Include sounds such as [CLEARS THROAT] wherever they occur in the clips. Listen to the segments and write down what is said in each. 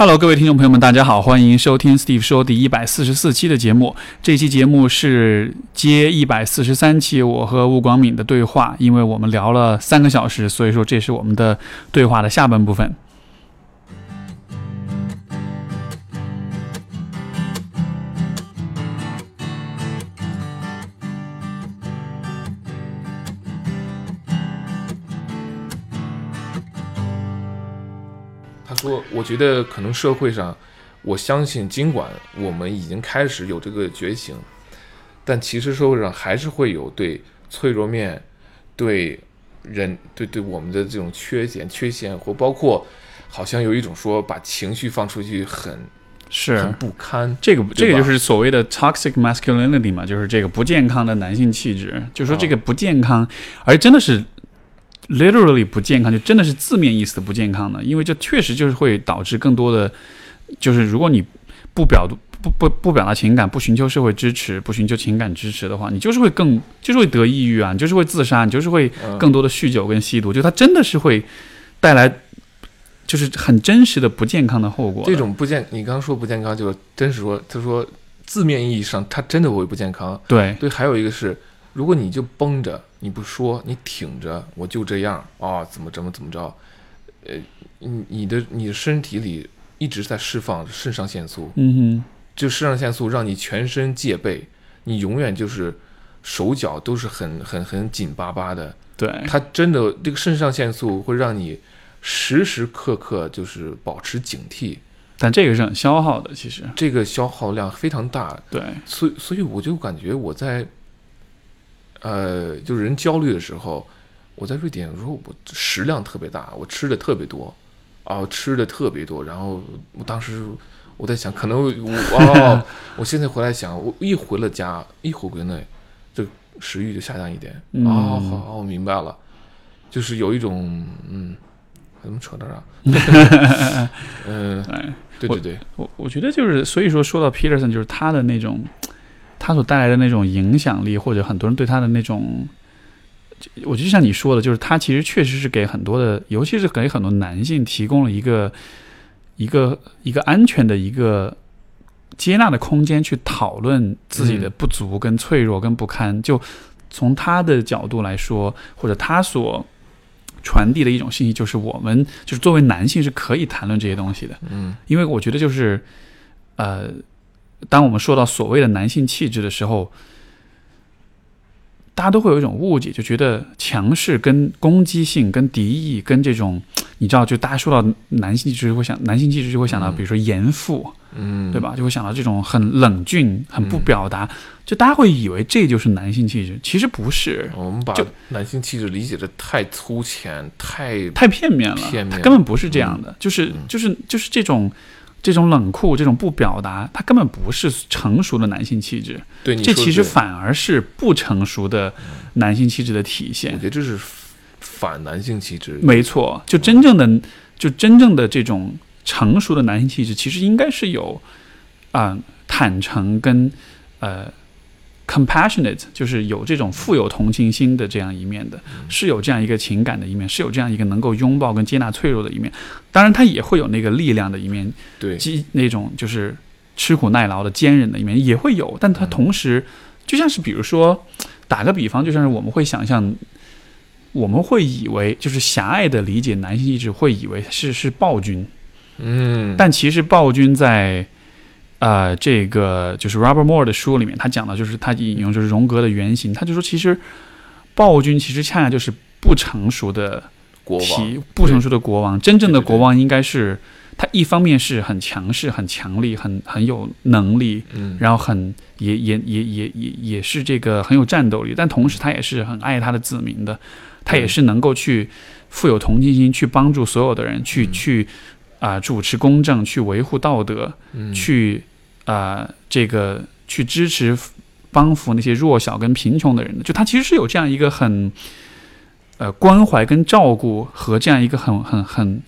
Hello，各位听众朋友们，大家好，欢迎收听 Steve 说第一百四十四期的节目。这期节目是接一百四十三期我和吴广敏的对话，因为我们聊了三个小时，所以说这是我们的对话的下半部分。我觉得可能社会上，我相信，尽管我们已经开始有这个觉醒，但其实社会上还是会有对脆弱面、对人、对对我们的这种缺点、缺陷，或包括好像有一种说把情绪放出去很很是不堪。这个，这个就是所谓的 toxic masculinity 嘛，就是这个不健康的男性气质。就说这个不健康，而真的是 literally 不健康，就真的是字面意思的不健康的，因为这确实就是会导致更多的，就是如果你不表不不不表达情感，不寻求社会支持，不寻求情感支持的话，你就是会更就是会得抑郁啊，你就是会自杀，你就是会嗯更多的酗酒跟吸毒，就它真的是会带来就是很真实的不健康的后果。这种不健，你刚刚说不健康，就是真实说，他说字面意义上，他真的会不健康。对对，还有一个是，如果你就绷着，你不说，你挺着，我就这样啊，怎么怎么怎么着，呃，你你的你的身体里一直在释放肾上腺素，嗯哼就肾上腺素让你全身戒备，你永远就是手脚都是很很很紧巴巴的。对，它真的这个肾上腺素会让你时时刻刻就是保持警惕，但这个是很消耗的，其实这个消耗量非常大。对，所以，所以我就感觉我在，呃，就是人焦虑的时候，我在瑞典，有时候我食量特别大，我吃的特别多，啊，吃的特别多。然后我当时我在想，可能我哦，我现在回来想，我一回了家，一回国内，这食欲就下降一点。嗯哦，好，好我明白了，就是有一种嗯，怎么扯到这儿？嗯、[LAUGHS] 对。对对对，我我觉得就是，所以说说到 Peterson，就是他的那种，他所带来的那种影响力，或者很多人对他的那种，我就像你说的，就是他其实确实是给很多的，尤其是给很多男性提供了一个一个一个安全的一个接纳的空间，去讨论自己的嗯不足、跟脆弱、跟不堪。就从他的角度来说，或者他所传递的一种信息，就是我们就是作为男性是可以谈论这些东西的。嗯因为我觉得就是，呃，当我们说到所谓的男性气质的时候，大家都会有一种误解，就觉得强势跟攻击性、跟敌意、跟这种，你知道，就大家说到男性气质会想，男性气质就会想到，嗯。比如说严父，嗯，对吧？就会想到这种很冷峻、很不表达，就大家会以为这就是男性气质，其实不是，我们把男性气质理解的太粗浅，太太片面了，片面。它根本不是这样的，就是就是就是这种这种冷酷、这种不表达，它根本不是成熟的男性气质，对这其实反而是不成熟的男性气质的体现我觉。得这是反男性气质。没错，就真正的就真正的这种成熟的男性气质，其实应该是有啊、坦诚跟呃 compassionate，就是有这种富有同情心的这样一面的，是有这样一个情感的一面，是有这样一个能够拥抱跟接纳脆弱的一面。当然，他也会有那个力量的一面，对，激那种就是吃苦耐劳的坚韧的一面也会有，但他同时就像是比如说打个比方，就像是我们会想象，我们会以为就是狭隘的理解男性意志，会以为是是暴君，嗯，但其实暴君在。呃，这个就是 Robert Moore 的书里面，他讲的就是他引用就是荣格的原型，他就说其实暴君其实恰恰就是不成熟的国王不成熟的国王，真正的国王应该是他一方面是很强势、很强力、很很有能力，嗯，然后很也也也也也也是这个很有战斗力，但同时他也是很爱他的子民的，他也是能够去富有同情心，去帮助所有的人，去嗯去啊、主持公正，去维护道德，嗯去啊、这个去支持帮扶那些弱小跟贫穷的人的，就他其实是有这样一个很呃关怀跟照顾和这样一个很很很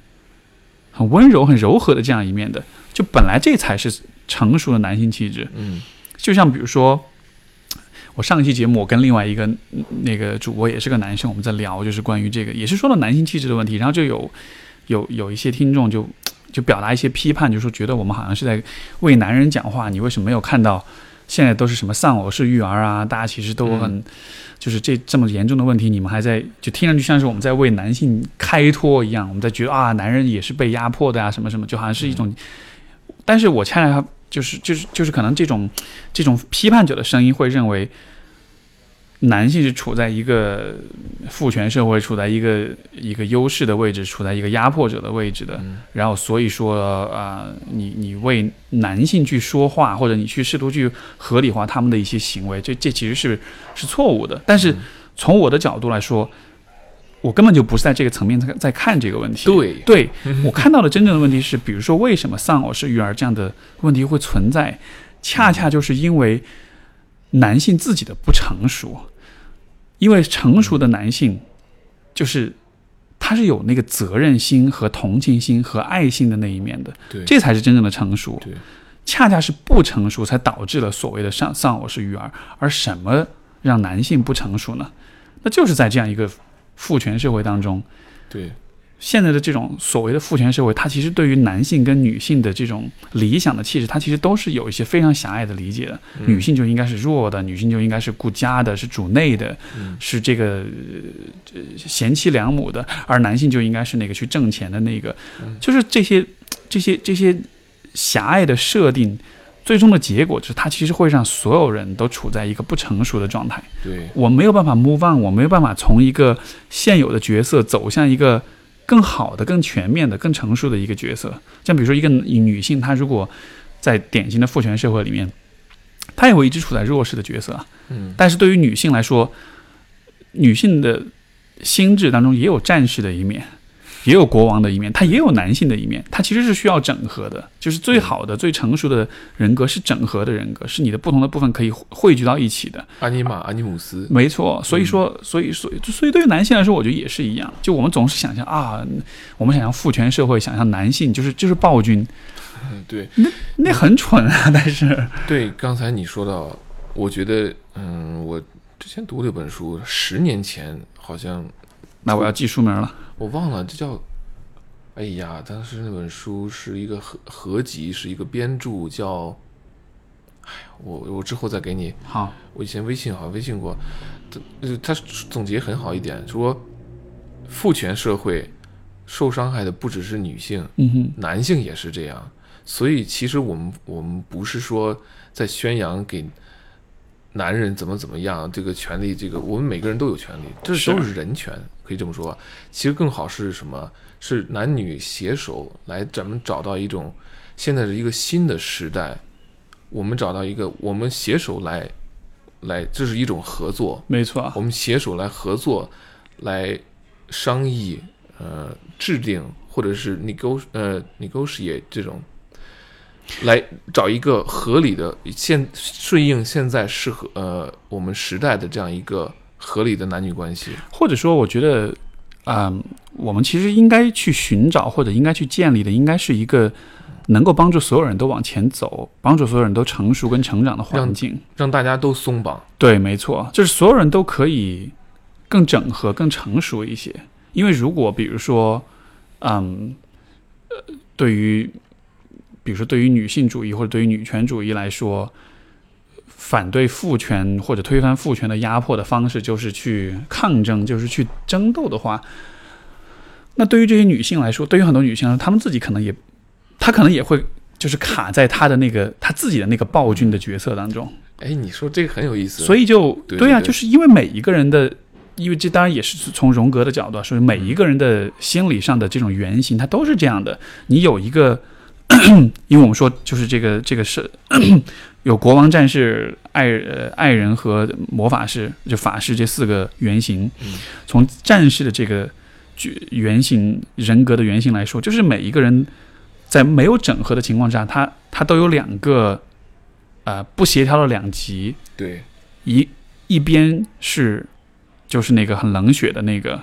很温柔、很柔和的这样一面的。就本来这才是成熟的男性气质。嗯就像比如说，我上一期节目我跟另外一个嗯那个主播也是个男生，我们在聊就是关于这个，也是说到男性气质的问题，然后就有有有一些听众就就表达一些批判，就说觉得我们好像是在为男人讲话，你为什么没有看到现在都是什么丧偶式育儿啊？大家其实都很，就是这这么严重的问题，你们还在就听上去像是我们在为男性开脱一样，我们在觉得啊，男人也是被压迫的啊，什么什么，就好像是一种，但是我恰恰就是就是就是可能这种这种批判者的声音会认为。男性是处在一个父权社会，处在一个一个优势的位置，处在一个压迫者的位置的。然后，所以说啊，你你为男性去说话，或者你去试图去合理化他们的一些行为，这这其实是是错误的。但是从我的角度来说，我根本就不是在这个层面在在看这个问题。对，对 [LAUGHS] 我看到的真正的问题是，比如说为什么丧偶式育儿这样的问题会存在，恰恰就是因为男性自己的不成熟。因为成熟的男性，就是他是有那个责任心和同情心和爱心的那一面的，对，这才是真正的成熟。对，恰恰是不成熟才导致了所谓的丧丧偶式育儿。而什么让男性不成熟呢？那就是在这样一个父权社会当中，对。现在的这种所谓的父权社会，它其实对于男性跟女性的这种理想的气质，它其实都是有一些非常狭隘的理解的。女性就应该是弱的，女性就应该是顾家的，是主内的，是这个贤妻良母的，而男性就应该是那个去挣钱的那个。就是这些这些这些狭隘的设定，最终的结果就是它其实会让所有人都处在一个不成熟的状态。对我没有办法 move on，我没有办法从一个现有的角色走向一个。更好的、更全面的、更成熟的一个角色，像比如说一个女性，她如果在典型的父权社会里面，她也会一直处在弱势的角色。嗯，但是对于女性来说，女性的心智当中也有战士的一面。也有国王的一面，他也有男性的一面，他其实是需要整合的。就是最好的、最成熟的人格是整合的人格，是你的不同的部分可以汇聚到一起的。阿尼玛、阿尼姆斯，没错。所以说，所以，所以，所以，对于男性来说，我觉得也是一样。就我们总是想象啊，我们想象父权社会，想象男性就是就是暴君。嗯，[LAUGHS] 对，那那很蠢啊。但是，对，刚才你说到，我觉得，嗯，我之前读了一本书，十年前好像，那我要记书名了。我忘了，这叫，哎呀，当时那本书是一个合合集，是一个编著，叫，哎呀，我我之后再给你。好，我以前微信好像微信过，他他总结很好一点，说父权社会受伤害的不只是女性，男性也是这样，所以其实我们我们不是说在宣扬给。男人怎么怎么样？这个权利，这个我们每个人都有权利，这都是人权，可以这么说。其实更好是什么？是男女携手来，咱们找到一种现在是一个新的时代，我们找到一个，我们携手来，来，这是一种合作。没错，我们携手来合作，来商议，呃，制定或者是 nego 呃 negotiate 这种。来找一个合理的现顺应现在适合呃我们时代的这样一个合理的男女关系，或者说，我觉得，嗯，我们其实应该去寻找或者应该去建立的，应该是一个能够帮助所有人都往前走，帮助所有人都成熟跟成长的环境，让大家都松绑。对，没错，就是所有人都可以更整合、更成熟一些。因为如果比如说，嗯，呃，对于。比如说，对于女性主义或者对于女权主义来说，反对父权或者推翻父权的压迫的方式就是去抗争，就是去争斗的话，那对于这些女性来说，对于很多女性来说，她们自己可能也，她可能也会就是卡在她的那个她自己的那个暴君的角色当中。哎，你说这个很有意思。所以就对呀，就是因为每一个人的，因为这当然也是从荣格的角度说，每一个人的心理上的这种原型，它都是这样的。你有一个。[COUGHS] 因为我们说，就是这个这个是 [COUGHS] 有国王、战士、爱呃爱人和魔法师，就法师这四个原型。从战士的这个原型人格的原型来说，就是每一个人在没有整合的情况下，他他都有两个呃不协调的两极。对，一一边是就是那个很冷血的那个。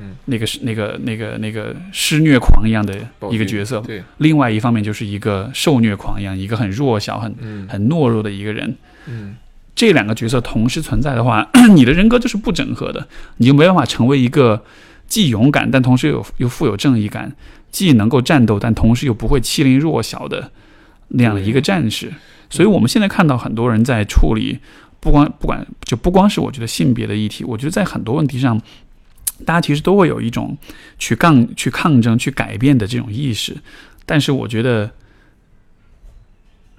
嗯，那个是那个那个那个施虐狂一样的一个角色，对。另外一方面就是一个受虐狂一样，一个很弱小、很很懦弱的一个人。嗯，这两个角色同时存在的话，[COUGHS] 你的人格就是不整合的，你就没办法成为一个既勇敢但同时又又富有正义感，既能够战斗但同时又不会欺凌弱小的那样的一个战士。所以，我们现在看到很多人在处理，不光不管就不光是我觉得性别的议题，我觉得在很多问题上，大家其实都会有一种去抗、去抗争、去改变的这种意识。但是，我觉得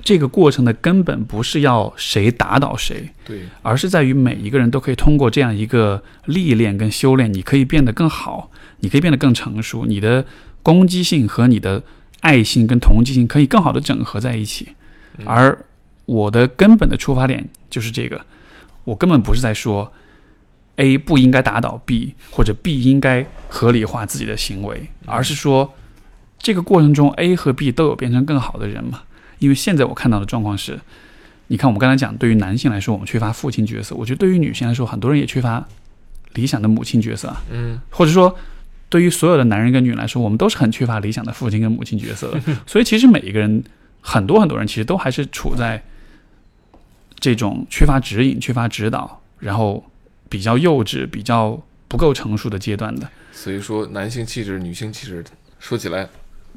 这个过程的根本不是要谁打倒谁，对，而是在于每一个人都可以通过这样一个历练跟修炼，你可以变得更好，你可以变得更成熟，你的攻击性和你的爱心跟同情心可以更好的整合在一起。而我的根本的出发点就是这个，我根本不是在说 A 不应该打倒 B，或者 B 应该合理化自己的行为，而是说这个过程中 A 和 B 都有变成更好的人嘛。因为现在我看到的状况是，你看我们刚才讲，对于男性来说，我们缺乏父亲角色；我觉得对于女性来说，很多人也缺乏理想的母亲角色。嗯，或者说，对于所有的男人跟女人来说，我们都是很缺乏理想的父亲跟母亲角色的。[LAUGHS] 所以，其实每一个人，很多很多人，其实都还是处在这种缺乏指引、缺乏指导，然后比较幼稚、比较不够成熟的阶段的。所以说男性气质、女性气质，说起来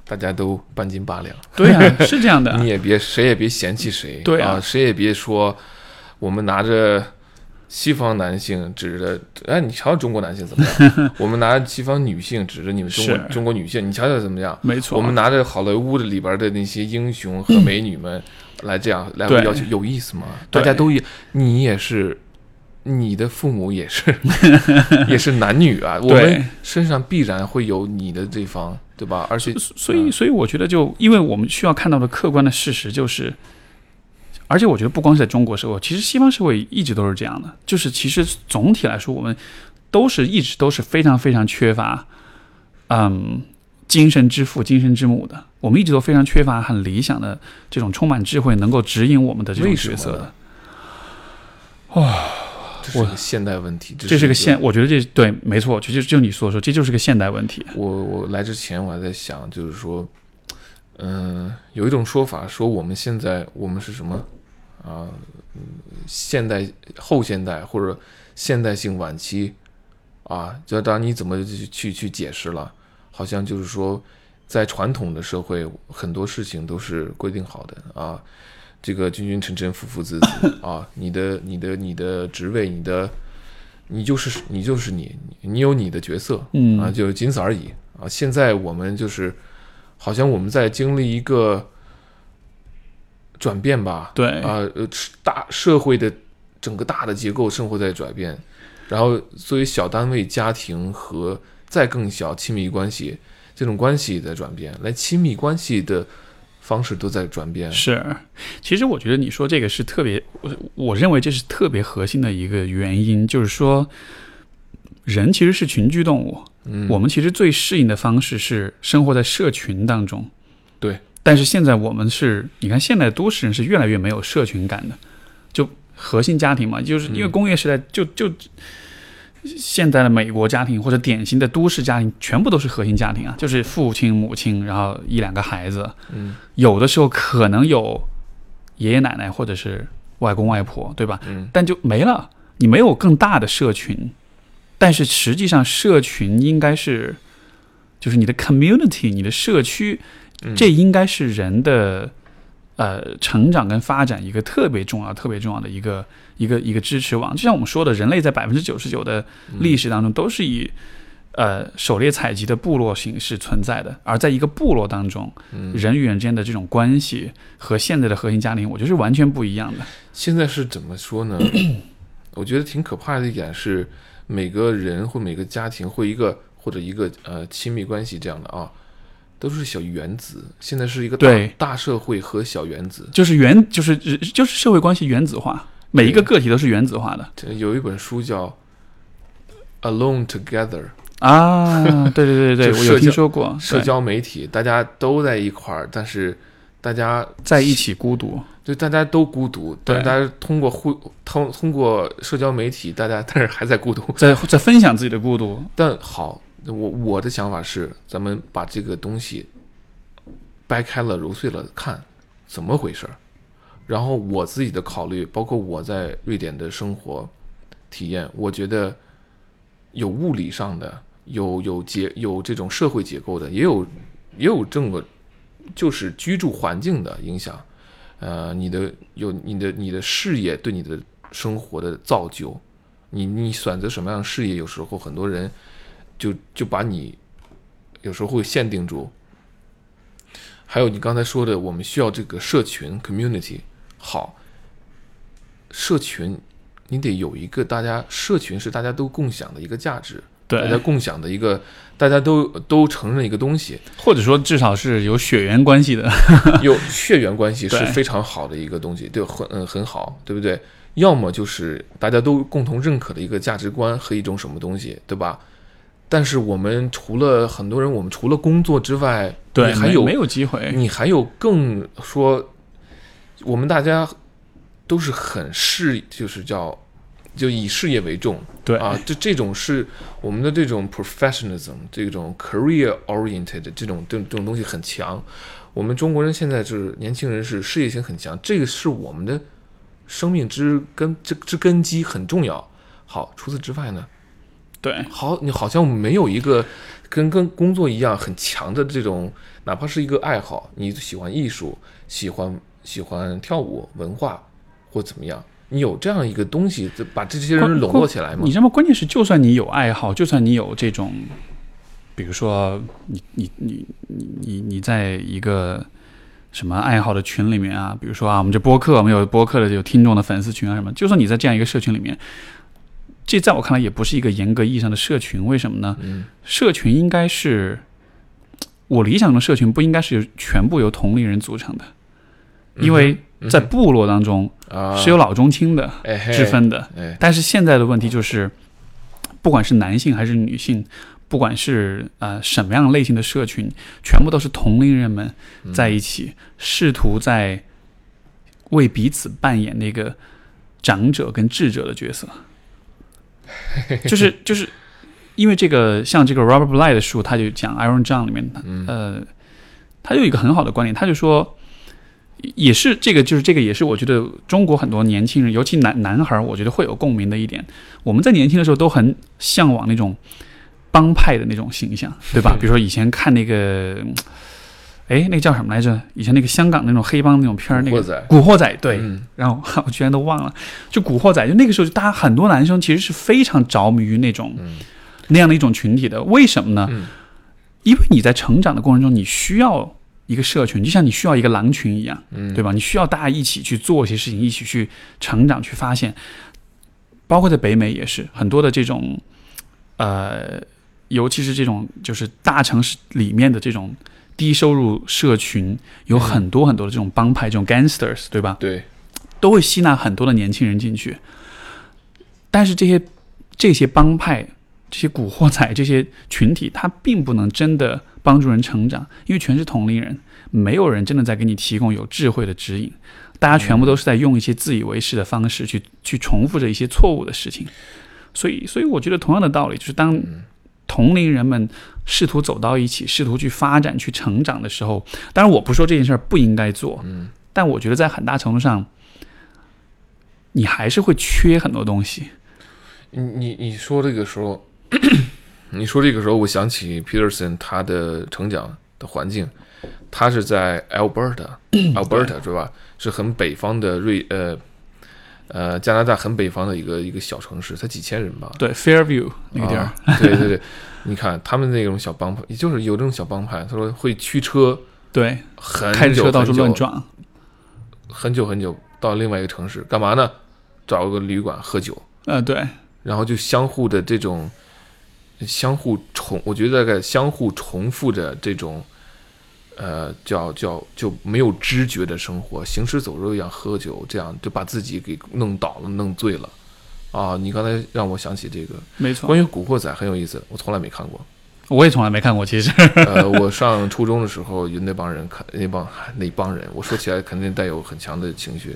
大家都半斤八两。对啊，是这样的。[LAUGHS] 你也别谁也别嫌弃谁，对啊，谁也别说我们拿着西方男性指着，哎，你瞧瞧中国男性怎么样？[LAUGHS] 我们拿着西方女性指着你们中国中国女性，你瞧瞧怎么样？没错，我们拿着好莱坞的里边的那些英雄和美女们来这样来要求，有意思吗？大家都也，你也是，你的父母也是，[LAUGHS] 也是男女啊，我对们身上必然会有你的这方，对吧？而且，所以，所以我觉得就，因为我们需要看到的客观的事实就是，而且我觉得不光是在中国社会，其实西方社会一直都是这样的，就是其实总体来说，我们都是一直都是非常非常缺乏，嗯，精神之父、精神之母的。我们一直都非常缺乏很理想的这种充满智慧、能够指引我们的这种角色的。这是个现代问题，这是是个现，我觉得这对没错，就就就你所说，这就是个现代问题。我我来之前我还在想，就是说，嗯、有一种说法说我们现在我们是什么啊、嗯现代后现代或者现代性晚期啊，就当然你怎么去去去解释了，好像就是说，在传统的社会，很多事情都是规定好的啊，这个君君臣臣父父子子 [COUGHS] 啊，你的你的你的职位，你的你就是你就是你，你有你的角色，嗯啊，就仅此而已啊。现在我们就是好像我们在经历一个转变吧，对啊，呃，大社会的整个大的结构生活在转变，然后作为小单位、家庭和再更小亲密关系这种关系在转变，来亲密关系的方式都在转变，是，其实我觉得你说这个是特别，我我认为这是特别核心的一个原因，就是说，人其实是群居动物，嗯，我们其实最适应的方式是生活在社群当中。对，但是现在我们是，你看现在都市人是越来越没有社群感的，就核心家庭嘛，就是因为嗯工业时代就就。现在的美国家庭或者典型的都市家庭，全部都是核心家庭啊，就是父亲、母亲，然后一两个孩子，嗯有的时候可能有爷爷奶奶或者是外公外婆，对吧？嗯但就没了，你没有更大的社群。但是实际上，社群应该是，就是你的 community，你的社区，嗯，这应该是人的呃成长跟发展一个特别重要、特别重要的一个一个一个支持网。就像我们说的，人类在百分之九十九的历史当中都是以呃狩猎采集的部落形式存在的，而在一个部落当中，嗯人与人之间的这种关系和现在的核心家庭，我觉得是完全不一样的。现在是怎么说呢？[CLEARS THROAT] 我觉得挺可怕的一点是，每个人或每个家庭或一个或者一个呃亲密关系这样的啊，都是小原子。现在是一个大对大社会和小原子。就是原就是就是社会关系原子化，每一个个体都是原子化的这有一本书叫《Alone Together》，啊！对对对对，[LAUGHS] 我有听说过，社交媒体大家都在一块儿，但是大家在一起孤独，对大家都孤独，但是大家通过互通通过社交媒体，大家但是还在孤独。在在分享自己的孤独，但好，我我的想法是，咱们把这个东西掰开了揉碎了看，怎么回事儿。然后我自己的考虑，包括我在瑞典的生活体验，我觉得有物理上的有有结有这种社会结构的，也有也有这么就是居住环境的影响。呃，你的有你的你的事业对你的生活的造就，你你选择什么样的事业，有时候很多人就就把你有时候会限定住。还有你刚才说的，我们需要这个社群 community 好，社群你得有一个大家社群是大家都共享的一个价值，大家，共享的一个大家都都承认一个东西，或者说至少是有血缘关系的。[LAUGHS] 有血缘关系是非常好的一个东西，对，很嗯很好，对不对？要么就是大家都共同认可的一个价值观和一种什么东西，对吧？但是我们除了很多人，我们除了工作之外，对，你还有没没有机会。你还有更说，我们大家都是很事，就是叫就以事业为重对啊，这这种是我们的这种 professionalism，这种 career oriented 这种这种这种东西很强。我们中国人现在就是年轻人是事业心很强，这个是我们的生命之根之之根基很重要。好，除此之外呢，对好，你好像没有一个跟跟工作一样很强的这种，哪怕是一个爱好，你喜欢艺术，喜欢喜欢跳舞、文化或怎么样，你有这样一个东西，就把这些人笼络起来吗你？知道吗？关键是，就算你有爱好，就算你有这种，比如说你你你你你你在一个什么爱好的群里面啊，比如说啊，我们这播客，我们有播客的有听众的粉丝群啊什么，就算你在这样一个社群里面，这在我看来也不是一个严格意义上的社群。为什么呢？嗯社群应该是我理想中的社群，不应该是由全部由同龄人组成的，因为在部落当中啊是有老中青的哎之分的。哎但是现在的问题就是，不管是男性还是女性，不管是呃什么样类型的社群，全部都是同龄人们在一起，试图在为彼此扮演那个长者跟智者的角色。[LAUGHS] 就是就是因为这个，像这个 Robert Bly 的书，他就讲 Iron John 里面，呃，他有一个很好的观点，他就说。也是这个，就是这个，也是我觉得中国很多年轻人，尤其男男孩儿，我觉得会有共鸣的一点。我们在年轻的时候都很向往那种帮派的那种形象，对吧？比如说以前看那个，哎，那个叫什么来着？以前那个香港那种黑帮那种片儿，那个古惑仔古惑仔，对。嗯然后我居然都忘了，就古惑仔，就那个时候，就大家很多男生其实是非常着迷于那种、嗯那样的一种群体的。为什么呢？嗯因为你在成长的过程中，你需要一个社群，就像你需要一个狼群一样。嗯，对吧？你需要大家一起去做一些事情，一起去成长，去发现。包括在北美也是很多的这种，呃，尤其是这种就是大城市里面的这种低收入社群，有很多很多的这种帮派，这种 gangsters，对吧？对，都会吸纳很多的年轻人进去。但是这些这些帮派、这些古惑仔、这些群体，他并不能真的帮助人成长，因为全是同龄人，没有人真的在给你提供有智慧的指引。大家全部都是在用一些自以为是的方式去去重复着一些错误的事情，所以，所以我觉得同样的道理，就是当同龄人们试图走到一起，试图去发展、去成长的时候，当然我不说这件事儿不应该做，嗯但我觉得在很大程度上，你还是会缺很多东西。你你你说这个时候，[CLEARS THROAT] 你说这个时候，我想起 Peterson 他的成长的环境，他是在 Alberta，Alberta [CLEARS THROAT] 是吧？是很北方的瑞呃呃加拿大很北方的一个一个小城市，才几千人吧？对，Fairview 那个地儿，啊，对对对，你看他们那种小帮派，也就是有这种小帮派，他说会驱车对，很开着久车到处乱撞，很久很久到另外一个城市干嘛呢？找个旅馆喝酒，呃，对，然后就相互的这种相互重，我觉得大概相互重复着这种，呃，叫叫就没有知觉的生活，行尸走肉一样喝酒，这样就把自己给弄倒了、弄醉了。啊，你刚才让我想起这个没错关。于《古惑仔》很有意思，我从来没看过。我也从来没看过，其实。[LAUGHS] 呃，我上初中的时候，有那帮人看那帮那帮人，我说起来肯定带有很强的情绪。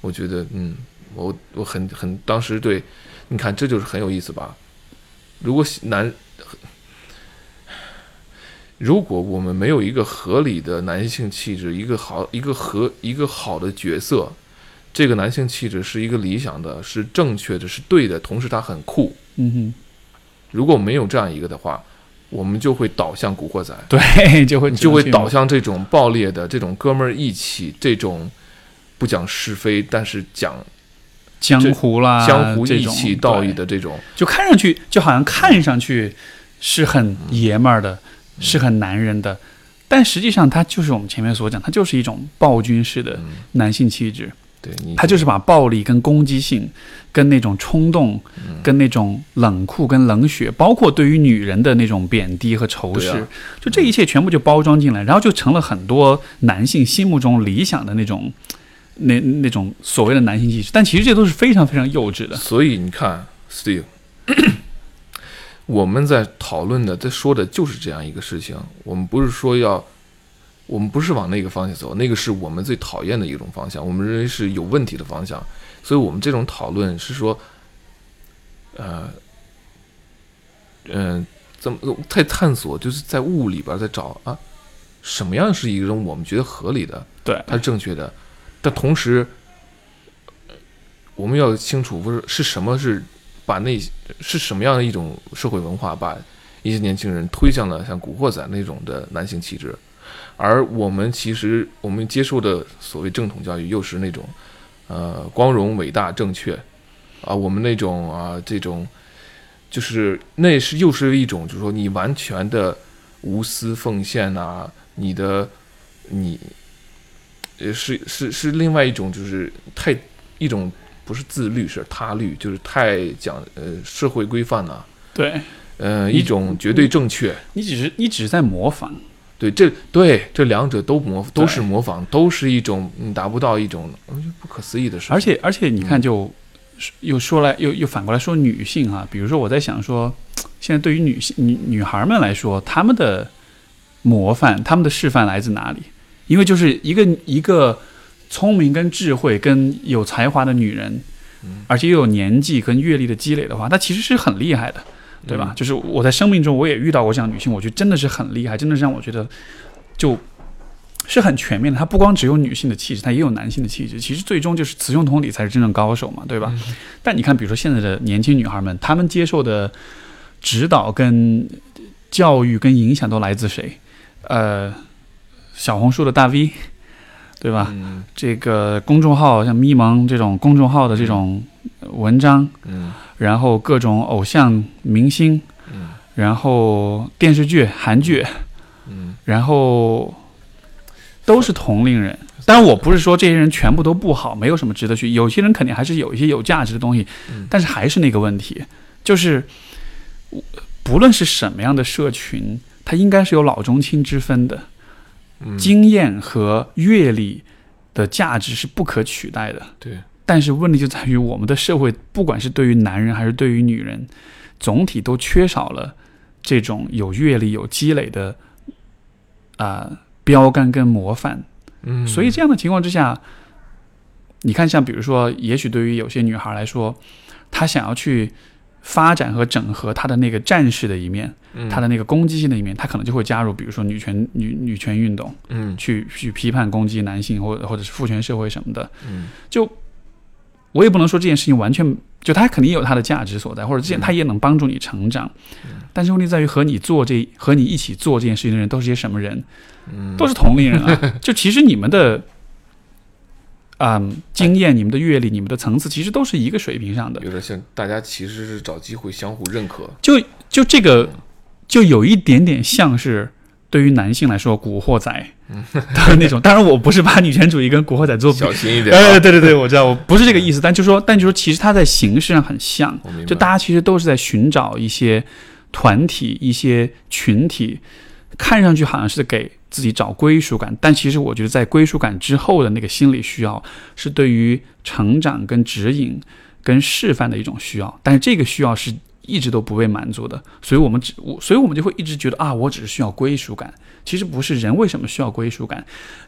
我觉得，嗯，我我很很当时对，你看这就是很有意思吧？如果男，如果我们没有一个合理的男性气质，一个好一个合一个好的角色，这个男性气质是一个理想的，是正确的，是对的，同时他很酷，嗯如果没有这样一个的话，我们就会导向古惑仔，对，[LAUGHS] 就会就会导向这种暴烈的这种哥们儿义气，这种不讲是非，但是讲江湖啦、江湖义这种气道义的这种。就看上去就好像看上去是很爷们儿的，是很男人的，但实际上他就是我们前面所讲，他就是一种暴君式的嗯，男性气质，对你，他就是把暴力跟攻击性、跟那种冲动、嗯跟那种冷酷、跟冷血，包括对于女人的那种贬低和仇视，啊就这一切全部就包装进来，然后就成了很多男性心目中理想的那种。那那种所谓的男性气质，但其实这都是非常非常幼稚的。所以你看，Steve，[COUGHS] 我们在讨论的、在说的就是这样一个事情。我们不是说要，我们不是往那个方向走，那个是我们最讨厌的一种方向，我们认为是有问题的方向。所以我们这种讨论是说，呃，嗯、怎么在探索，就是在物里边在找啊，什么样是一种我们觉得合理的，对，它是正确的，但同时，我们要清楚，不是是什么是把那是什么样的一种社会文化把一些年轻人推向了像古惑仔那种的男性气质，而我们其实我们接受的所谓正统教育又是那种呃光荣、伟大、正确啊，我们那种啊这种就是那是又是一种就是说你完全的无私奉献啊，你的你。呃，是是是另外一种，就是太一种不是自律，是他律，就是太讲呃社会规范呐、对呃一种绝对正确。你只是你只是在模仿，对，这对这两者都模都是模仿，都是一种你达不到一种嗯不可思议的事。而且而且你看嗯就，又说来又又反过来说女性哈、比如说我在想说，现在对于女性女女孩们来说，她们的模范、她们的示范来自哪里？因为就是一个一个聪明跟智慧跟有才华的女人，嗯而且又有年纪跟阅历的积累的话，她其实是很厉害的，对吧？嗯就是我在生命中我也遇到过这样的女性，我觉得真的是很厉害，真的是让我觉得就是很全面的。她不光只有女性的气质，她也有男性的气质。其实最终就是雌雄同体才是真正高手嘛，对吧？嗯但你看，比如说现在的年轻女孩们，她们接受的指导跟教育跟影响都来自谁？呃，小红书的大 V，对吧？嗯这个公众号像咪蒙这种公众号的这种文章，嗯然后各种偶像明星，嗯然后电视剧、韩剧，嗯然后都是同龄人。当然，我不是说这些人全部都不好，没有什么值得去。有些人肯定还是有一些有价值的东西，嗯但是还是那个问题，就是不论是什么样的社群，它应该是有老中青之分的。嗯，经验和阅历的价值是不可取代的。对，但是问题就在于我们的社会，不管是对于男人还是对于女人，总体都缺少了这种有阅历、有积累的啊、标杆跟模范。嗯，所以这样的情况之下，你看，像比如说，也许对于有些女孩来说，她想要去发展和整合他的那个战士的一面，他的那个攻击性的一面，他可能就会加入，比如说女权女女权运动。嗯去去批判攻击男性或者或者是父权社会什么的，嗯就我也不能说这件事情完全就他肯定有他的价值所在，或者这件他也能帮助你成长，但是问题在于和你做这和你一起做这件事情的人都是些什么人？嗯都是同龄人啊！[LAUGHS] 就其实你们的。嗯，经验、你们的阅历、你们的层次，其实都是一个水平上的。有点像大家其实是找机会相互认可。就就这个，就有一点点像是对于男性来说，古惑仔的那种。当然，我不是把女权主义跟古惑仔做比小心一点哎，啊，对对对，我知道，我不是这个意思，但就说，但就说，其实它在形式上很像。就大家其实都是在寻找一些团体、一些群体，看上去好像是给自己找归属感，但其实我觉得在归属感之后的那个心理需要，是对于成长、跟指引、跟示范的一种需要，但是这个需要是一直都不被满足的，所以我们只，我所以我们就会一直觉得啊，我只是需要归属感。其实不是，人为什么需要归属感？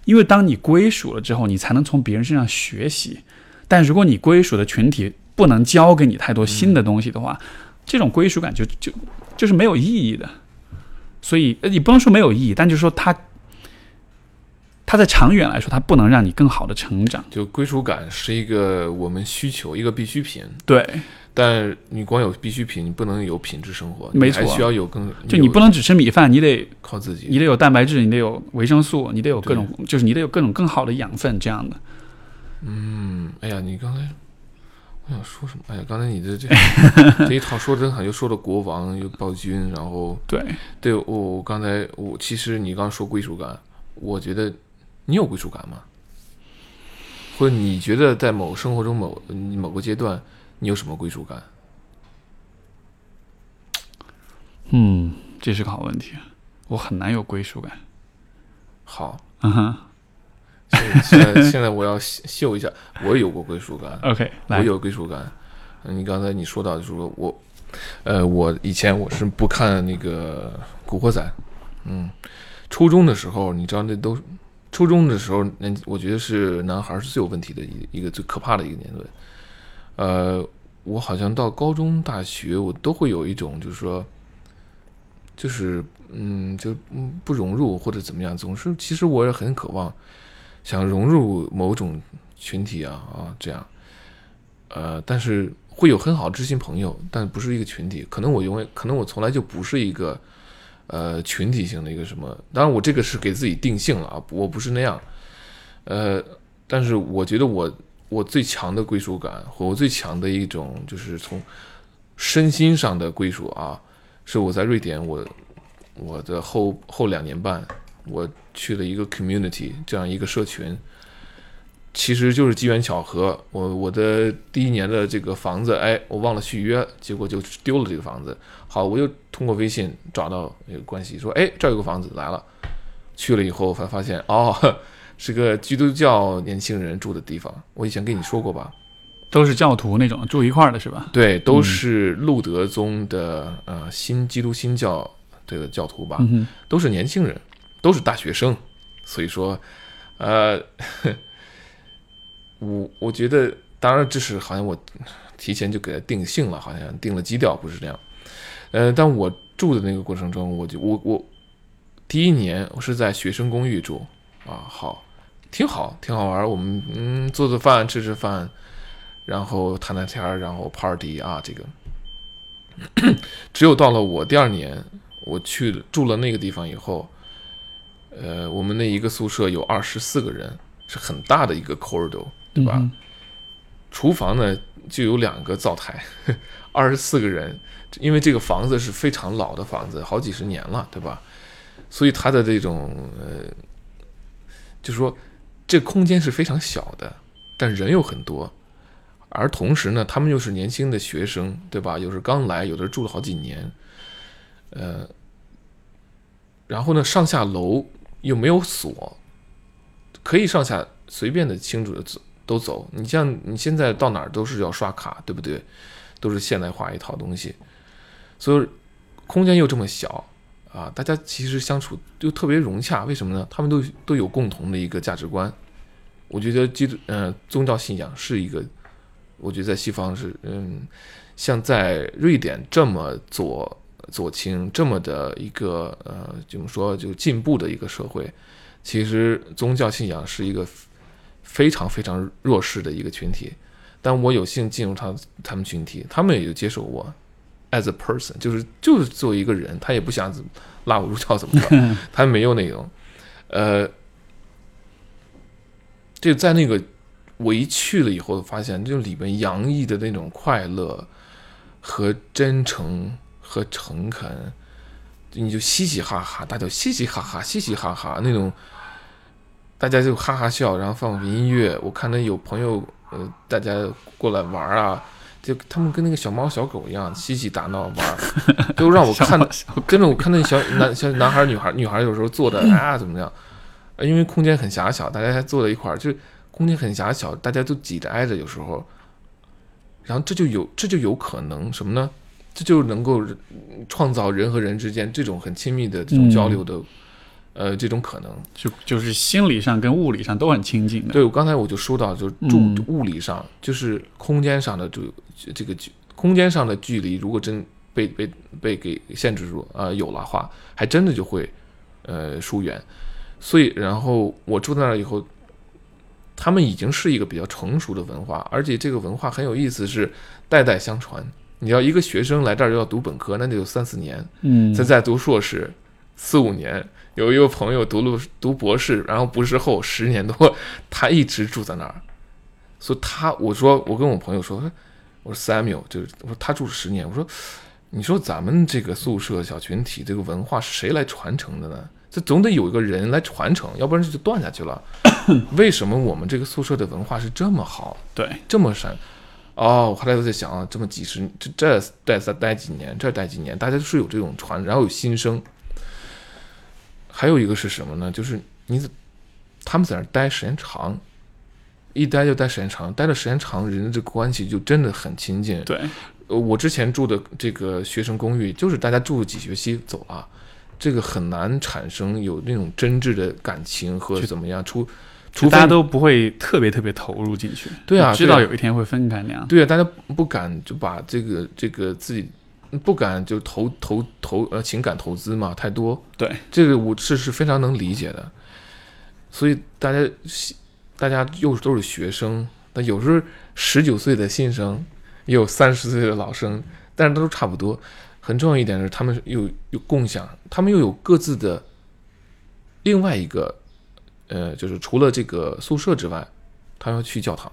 因为当你归属了之后，你才能从别人身上学习。但如果你归属的群体不能教给你太多新的东西的话，这种归属感就就就是没有意义的。所以你不能说没有意义，但就是说它它在长远来说，它不能让你更好的成长。就归属感是一个我们需求，一个必需品。对但你光有必需品，你不能有品质生活，没错需要有更就你不能只吃米饭，你得靠自己。你得有蛋白质，你得有维生素，你得有各种，就是你得有各种更好的养分，这样的。嗯，哎呀，你刚才我想说什么？哎呀，刚才你的这 [LAUGHS] 这一套说的真好，又说了国王，又暴君，然后对，对我我刚才我其实你刚刚说归属感，我觉得你有归属感吗？或者你觉得在某生活中某某个阶段，你有什么归属感？嗯，这是个好问题，我很难有归属感。好，嗯哼现在现在我要秀一下，我有过归属感。，OK，我，有归属感。嗯你刚才你说到，就是说我，呃，我以前我是不看那个《古惑仔》，嗯，初中的时候，你知道那都，初中的时候，那我觉得是男孩是最有问题的一一个最可怕的一个年龄。呃，我好像到高中、大学，我都会有一种就是说，就是嗯，就嗯不融入或者怎么样，总是其实我也很渴望想融入某种群体啊啊这样。呃，但是会有很好知心朋友，但不是一个群体。可能我永远，可能我从来就不是一个呃群体性的一个什么。当然，我这个是给自己定性了啊，我不是那样。呃，但是我觉得我我最强的归属感，和我最强的一种就是从身心上的归属啊，是我在瑞典，我我的后后两年半，我去了一个 community 这样一个社群。其实就是机缘巧合，我我的第一年的这个房子，哎，我忘了续约，结果就丢了这个房子。好，我又通过微信找到一个关系，说，哎，这儿有个房子来了。去了以后才发现，哦，是个基督教年轻人住的地方。我以前跟你说过吧？都是教徒那种住一块儿的是吧？对，都是路德宗的呃新基督新教这个教徒吧，嗯，都是年轻人，都是大学生，所以说，呃，我我觉得，当然这是好像我提前就给他定性了，好像定了基调，不是这样。呃，但我住的那个过程中，我就我我第一年我是在学生公寓住啊，好，挺好，挺好玩。我们嗯做做饭，吃吃饭，然后谈谈天，然后 party 啊，这个。[COUGHS] 只有到了我第二年，我去住了那个地方以后，呃，我们那一个宿舍有二十四个人，是很大的一个 corridor，对吧？嗯厨房呢就有两个灶台，[LAUGHS] 二十四个人，因为这个房子是非常老的房子，好几十年了，对吧？所以它的这种呃，就是说这空间是非常小的，但人又很多，而同时呢，他们又是年轻的学生，对吧？有时刚来，有的住了好几年，呃，然后呢，上下楼又没有锁，可以上下随便的清楚的走都走。你像你现在到哪儿都是要刷卡，对不对？都是现代化一套东西，所以空间又这么小啊，大家其实相处就特别融洽。为什么呢？他们都都有共同的一个价值观。我觉得基督呃宗教信仰是一个，我觉得在西方是嗯，像在瑞典这么左左倾这么的一个呃怎么说就进步的一个社会，其实宗教信仰是一个非常非常弱势的一个群体。但我有幸进入他他们群体，他们也就接受我 as a person，就是就是作为一个人，他也不想拉我入教怎么着，[LAUGHS] 他没有那种，呃，就在那个我一去了以后，发现就里面洋溢的那种快乐和真诚和诚恳，你就嘻嘻哈哈，大家嘻嘻哈哈，嘻嘻哈哈那种，大家就哈哈笑，然后放放音乐。我看到有朋友，呃，大家过来玩啊，就他们跟那个小猫小狗一样嬉戏打闹玩，[LAUGHS] 就让我看的，真的我看那小男小男孩女孩女孩有时候坐的 [LAUGHS] 啊怎么样，呃因为空间很狭小，大家还坐在一块儿，就空间很狭小，大家都挤着挨着，有时候，然后这就有这就有可能什么呢？这就能够创造人和人之间这种很亲密的这种交流的，呃，这种可能。就就是心理上跟物理上都很亲近的。对，我刚才我就说到，就是住嗯物理上，就是空间上的这这个距空间上的距离，如果真被被被给限制住啊、呃有了话，还真的就会呃疏远。所以，然后我住在那儿以后，他们已经是一个比较成熟的文化，而且这个文化很有意思，是代代相传。你要一个学生来这儿要读本科，那得有三四年，嗯，再再读硕士四五年。有一个朋友读了读博士，然后博士后十年多，他一直住在那儿。所以他我说我跟我朋友说，我说 Samuel 就是我说他住了十年，我说你说咱们这个宿舍小群体这个文化是谁来传承的呢？这总得有一个人来传承，要不然这就断下去了。[COUGHS] 为什么我们这个宿舍的文化是这么好，对，这么深？哦，我后来都在想啊，这么几十这这待再待几年，这待几年，大家都是有这种传，然后有新生。还有一个是什么呢？就是你他们在那儿待时间长，一待就待时间长，待的时间长，人的这个关系就真的很亲近。对，呃，我之前住的这个学生公寓，就是大家住了几学期走了，这个很难产生有那种真挚的感情和怎么样，除除非大家都不会特别特别投入进去。对啊知道有一天会分开那样。对啊，大家不敢就把这个这个自己不敢就投投投呃情感投资嘛太多，对，这个我是是非常能理解的，所以大家大家又都是学生，但有时候十九岁的新生，也有三十岁的老生，但是都差不多。很重要一点是，他们又有共享，他们又有各自的另外一个，呃，就是除了这个宿舍之外，他要去教堂，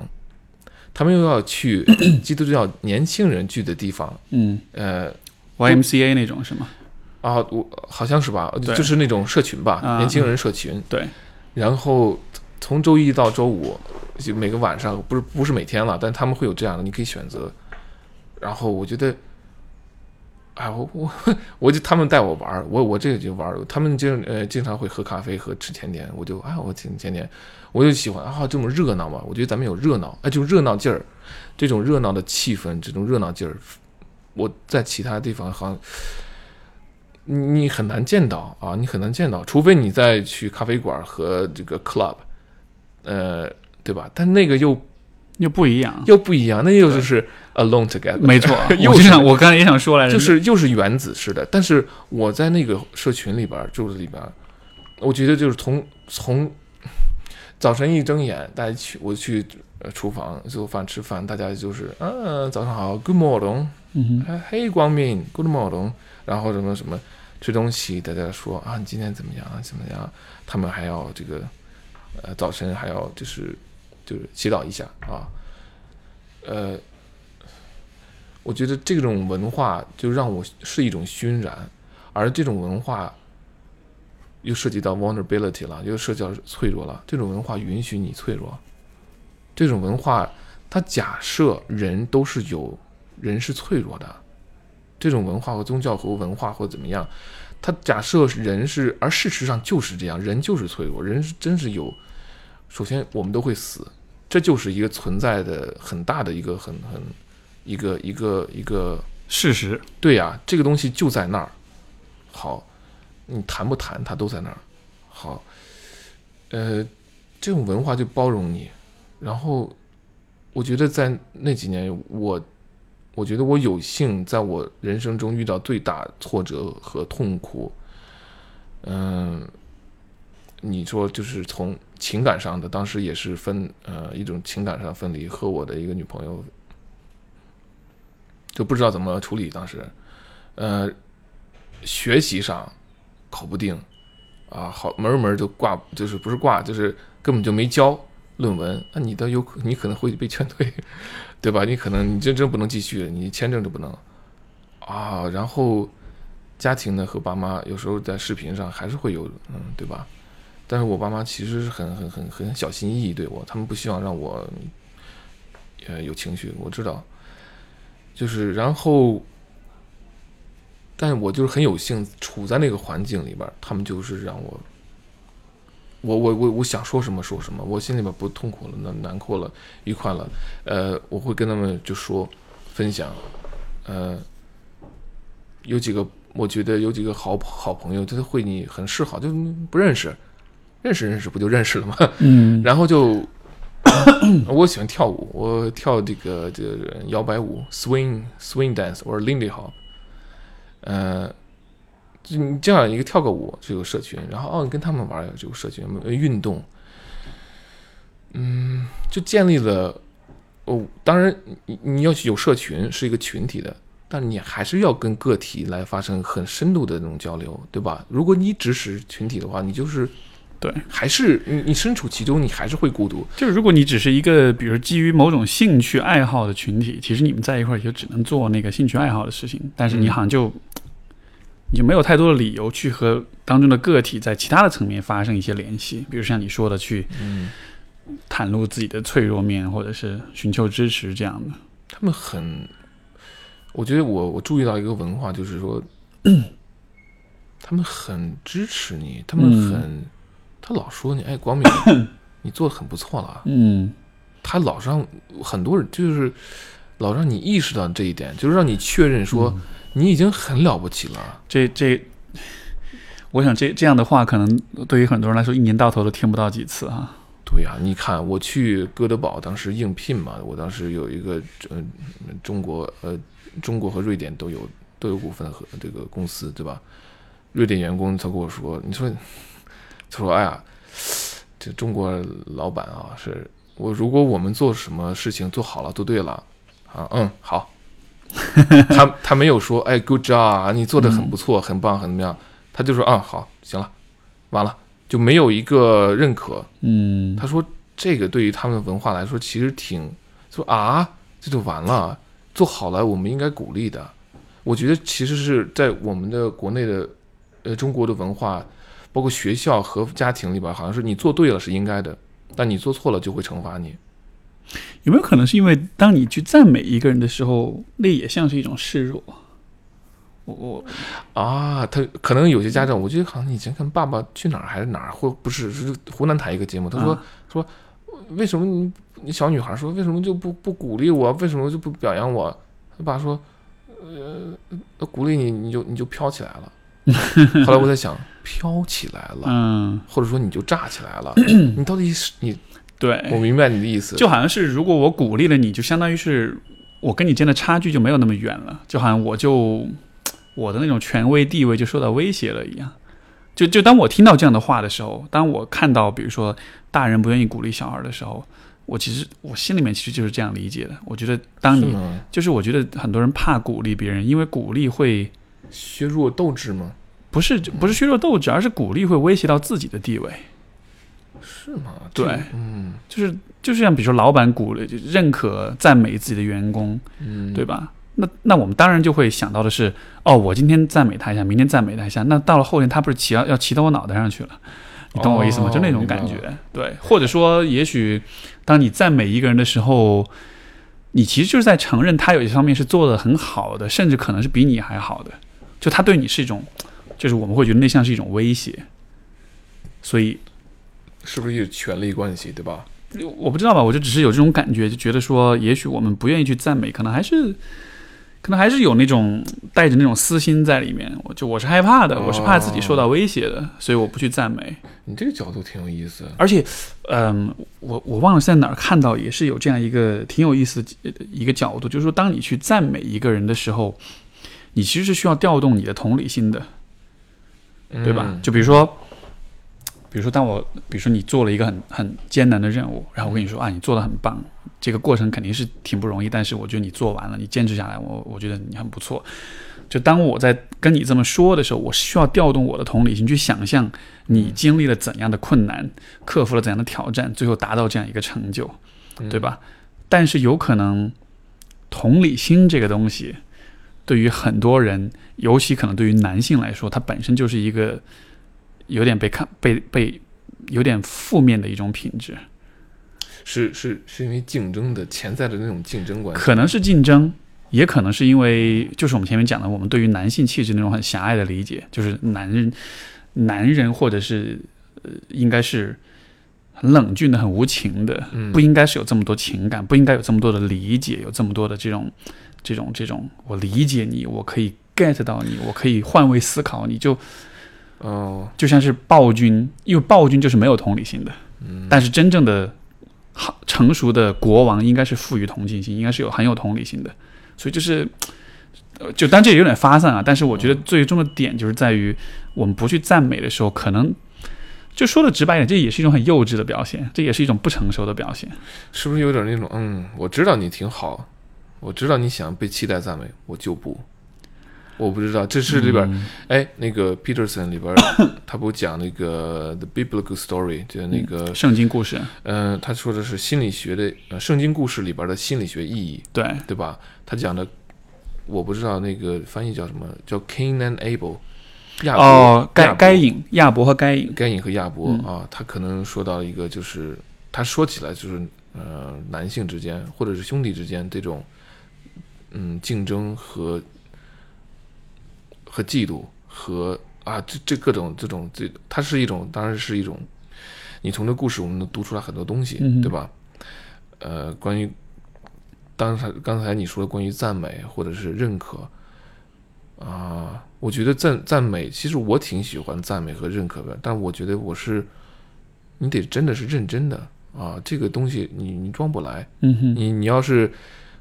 他们又要去 [COUGHS] 基督教年轻人聚的地方，嗯呃，，YMCA 那种是吗？啊，我好像是吧，就是那种社群吧，啊年轻人社群。对，然后从周一到周五，就每个晚上，不是不是每天了，但他们会有这样的，你可以选择。然后我觉得，哎，我我我就他们带我玩儿，我我这个就玩儿，他们经呃经常会喝咖啡和吃甜点，我就哎我挺甜点，我就喜欢啊这么热闹嘛，我觉得咱们有热闹，哎，就热闹劲儿，这种热闹的气氛，这种热闹劲儿，我在其他地方好像。你你很难见到啊，你很难见到，除非你再去咖啡馆和这个 club，呃，对吧？但那个又又不一样。又不一样，那又就是 alone together，没错，[LAUGHS] 又我就是想，我刚才也想说来着，就是又是原子式的。但是我在那个社群里边儿住的里边儿，我觉得就是从从早晨一睁眼，大家去我去呃厨房做饭吃饭，大家就是嗯、早上好，Good morning，嗯哼，哎嘿光明，Good morning，然后什么什么吃东西，大家说啊你今天怎么样啊怎么样？他们还要这个呃早晨还要就是就是祈祷一下啊，呃，我觉得这种文化就让我是一种熏染，而这种文化又涉及到 vulnerability 了，又涉及到脆弱了。这种文化允许你脆弱，这种文化它假设人都是有人是脆弱的，这种文化和宗教和文化或怎么样，它假设人是，而事实上就是这样，人就是脆弱，人是真是有。首先，我们都会死，这就是一个存在的很大的一个很很一个一个一个事实，对呀、这个东西就在那儿。好，你谈不谈，它都在那儿。好，呃，这种文化就包容你。然后，我觉得在那几年，我我觉得我有幸在我人生中遇到最大挫折和痛苦。嗯，你说就是从情感上的，当时也是分呃一种情感上分离，和我的一个女朋友就不知道怎么处理。当时，呃，学习上考不定啊，好门门儿就挂，就是不是挂，就是根本就没交论文。那你的有你可能会被劝退，[LAUGHS] 对吧？你可能你真真不能继续，你签证都不能啊。然后家庭呢和爸妈有时候在视频上还是会有，嗯，对吧？但是我爸妈其实是很很很很小心翼翼对我，他们不希望让我呃有情绪，我知道。就是然后，但是我就是很有幸处在那个环境里边儿，他们就是让我，我我我我想说什么说什么，我心里边不痛苦了，难难过了，愉快了，呃，我会跟他们就说分享，呃，有几个我觉得有几个好好朋友，他会你很示好，就不认识，认识认识不就认识了吗？嗯，[LAUGHS] 然后就 [COUGHS] 我喜欢跳舞，我跳这个这个摇摆舞，swing swing dance 或者 Lindy Hop，呃，就你这样一个跳个舞就有社群，然后哦，你跟他们玩儿就有社群，运动，嗯，就建立了哦，当然你你要有社群是一个群体的，但你还是要跟个体来发生很深度的那种交流，对吧？如果你只是群体的话，你就是对，还是你你身处其中，你还是会孤独。就是如果你只是一个，比如基于某种兴趣爱好的群体，其实你们在一块儿也就只能做那个兴趣爱好的事情，但是你好像就、你就没有太多的理由去和当中的个体在其他的层面发生一些联系，比如像你说的去嗯，袒露自己的脆弱面，或者是寻求支持这样的。他们很，我觉得我我注意到一个文化，就是说，[CLEARS THROAT] 他们很支持你，他们很，他老说你，哎，光明，[COUGHS] 你做的很不错了。嗯他老让很多人就是老让你意识到这一点，就是让你确认说你已经很了不起了。这这，我想这这样的话，可能对于很多人来说，一年到头都听不到几次啊。对呀、你看我去哥德堡当时应聘嘛，我当时有一个呃中国呃中国和瑞典都有都有股份和这个公司对吧？瑞典员工他跟我说，你说他说哎呀，这中国老板啊是我如果我们做什么事情做好了做对了啊嗯好，[LAUGHS] 他他没有说哎 good job 啊你做的很不错、很棒很怎么样，他就说啊好行了，完了就没有一个认可。嗯他说这个对于他们的文化来说，其实挺说啊，这就完了，做好了我们应该鼓励的。我觉得其实是在我们的国内的呃中国的文化，包括学校和家庭里边，好像是你做对了是应该的，但你做错了就会惩罚你。有没有可能是因为当你去赞美一个人的时候，那也像是一种示弱？我我啊，他可能有些家长，我记得好像以前看《爸爸去哪儿》还是哪儿，或不是是湖南台一个节目，他说、啊说为什么你你小女孩说为什么就不不鼓励我，为什么就不表扬我？他爸说，呃，鼓励你你就你就飘起来了。[LAUGHS] 后来我在想，[LAUGHS] 飘起来了，嗯，或者说你就炸起来了，[CLEARS THROAT] 你到底是你？对我，明白你的意思，就好像是如果我鼓励了你，就相当于是我跟你之间的差距就没有那么远了，就好像我就我的那种权威地位就受到威胁了一样。就就当我听到这样的话的时候，当我看到比如说大人不愿意鼓励小孩的时候，我其实我心里面其实就是这样理解的。我觉得当你是？就是我觉得很多人怕鼓励别人，因为鼓励会削弱斗志吗？不是不是削弱斗志，而是鼓励会威胁到自己的地位。是吗？对嗯就是就是像比如说老板鼓励、认可、赞美自己的员工，嗯，对吧？那那我们当然就会想到的是，哦，我今天赞美他一下，明天赞美他一下，那到了后天他不是骑到要骑到我脑袋上去了？你懂我意思吗？哦就那种感觉，对。或者说，也许当你赞美一个人的时候，你其实就是在承认他有一方面是做的很好的，甚至可能是比你还好的，就他对你是一种，就是我们会觉得那像是一种威胁。所以是不是有权力关系，对吧？我不知道吧，我就只是有这种感觉，就觉得说，也许我们不愿意去赞美，可能还是，可能还是有那种带着那种私心在里面。我就我是害怕的，我是怕自己受到威胁的，所以我不去赞美。你这个角度挺有意思。而且，嗯，我我忘了在哪儿看到，也是有这样一个挺有意思的一个角度，就是说，当你去赞美一个人的时候，你其实是需要调动你的同理心的。对吧？嗯就比如说，比如说，当我比如说你做了一个很很艰难的任务，然后我跟你说啊，你做的很棒，这个过程肯定是挺不容易，但是我觉得你做完了，你坚持下来，我我觉得你很不错。就当我在跟你这么说的时候，我需要调动我的同理心去想象你经历了怎样的困难，克服了怎样的挑战，最后达到这样一个成就，对吧？但是有可能同理心这个东西，对于很多人，尤其可能对于男性来说，它本身就是一个有点被看被被有点负面的一种品质，是是是因为竞争的潜在的那种竞争关系。可能是竞争，也可能是因为就是我们前面讲的，我们对于男性气质那种很狭隘的理解，就是男人男人或者是呃应该是很冷峻的、很无情的，嗯不应该是有这么多情感，不应该有这么多的理解，有这么多的这种、这种、这种，我理解你，我可以 get 到你，我可以换位思考你，就哦，就像是暴君，因为暴君就是没有同理心的，嗯，但是真正的好成熟的国王应该是富于同情心，应该是有很有同理心的，所以就是。呃，就当这也有点发散啊，但是我觉得最终的点就是在于，我们不去赞美的时候，可能就说的直白一点，这也是一种很幼稚的表现，这也是一种不成熟的表现。是不是有点那种嗯，我知道你挺好，我知道你想被期待赞美，我就不。我不知道，这是里边，嗯哎，那个 Peterson 里边，他不讲那个 The Biblical Story，就是那个，圣经故事，嗯、他说的是心理学的，呃，圣经故事里边的心理学意义，对，对吧？他讲的，我不知道那个翻译叫什么，叫 Cain and Abel，亚伯，哦，该该隐亚伯和该隐，该隐和亚伯、嗯啊，他可能说到一个，就是他说起来就是呃，男性之间或者是兄弟之间这种嗯竞争和和嫉妒和啊这这各种这种这，它是一种当然是一种，你从这故事我们能读出来很多东西，嗯对吧？呃，关于当才刚才你说的关于赞美或者是认可啊、我觉得赞赞美，其实我挺喜欢赞美和认可的，但我觉得我是你得真的是认真的啊，这个东西你你装不来，嗯哼，你你要是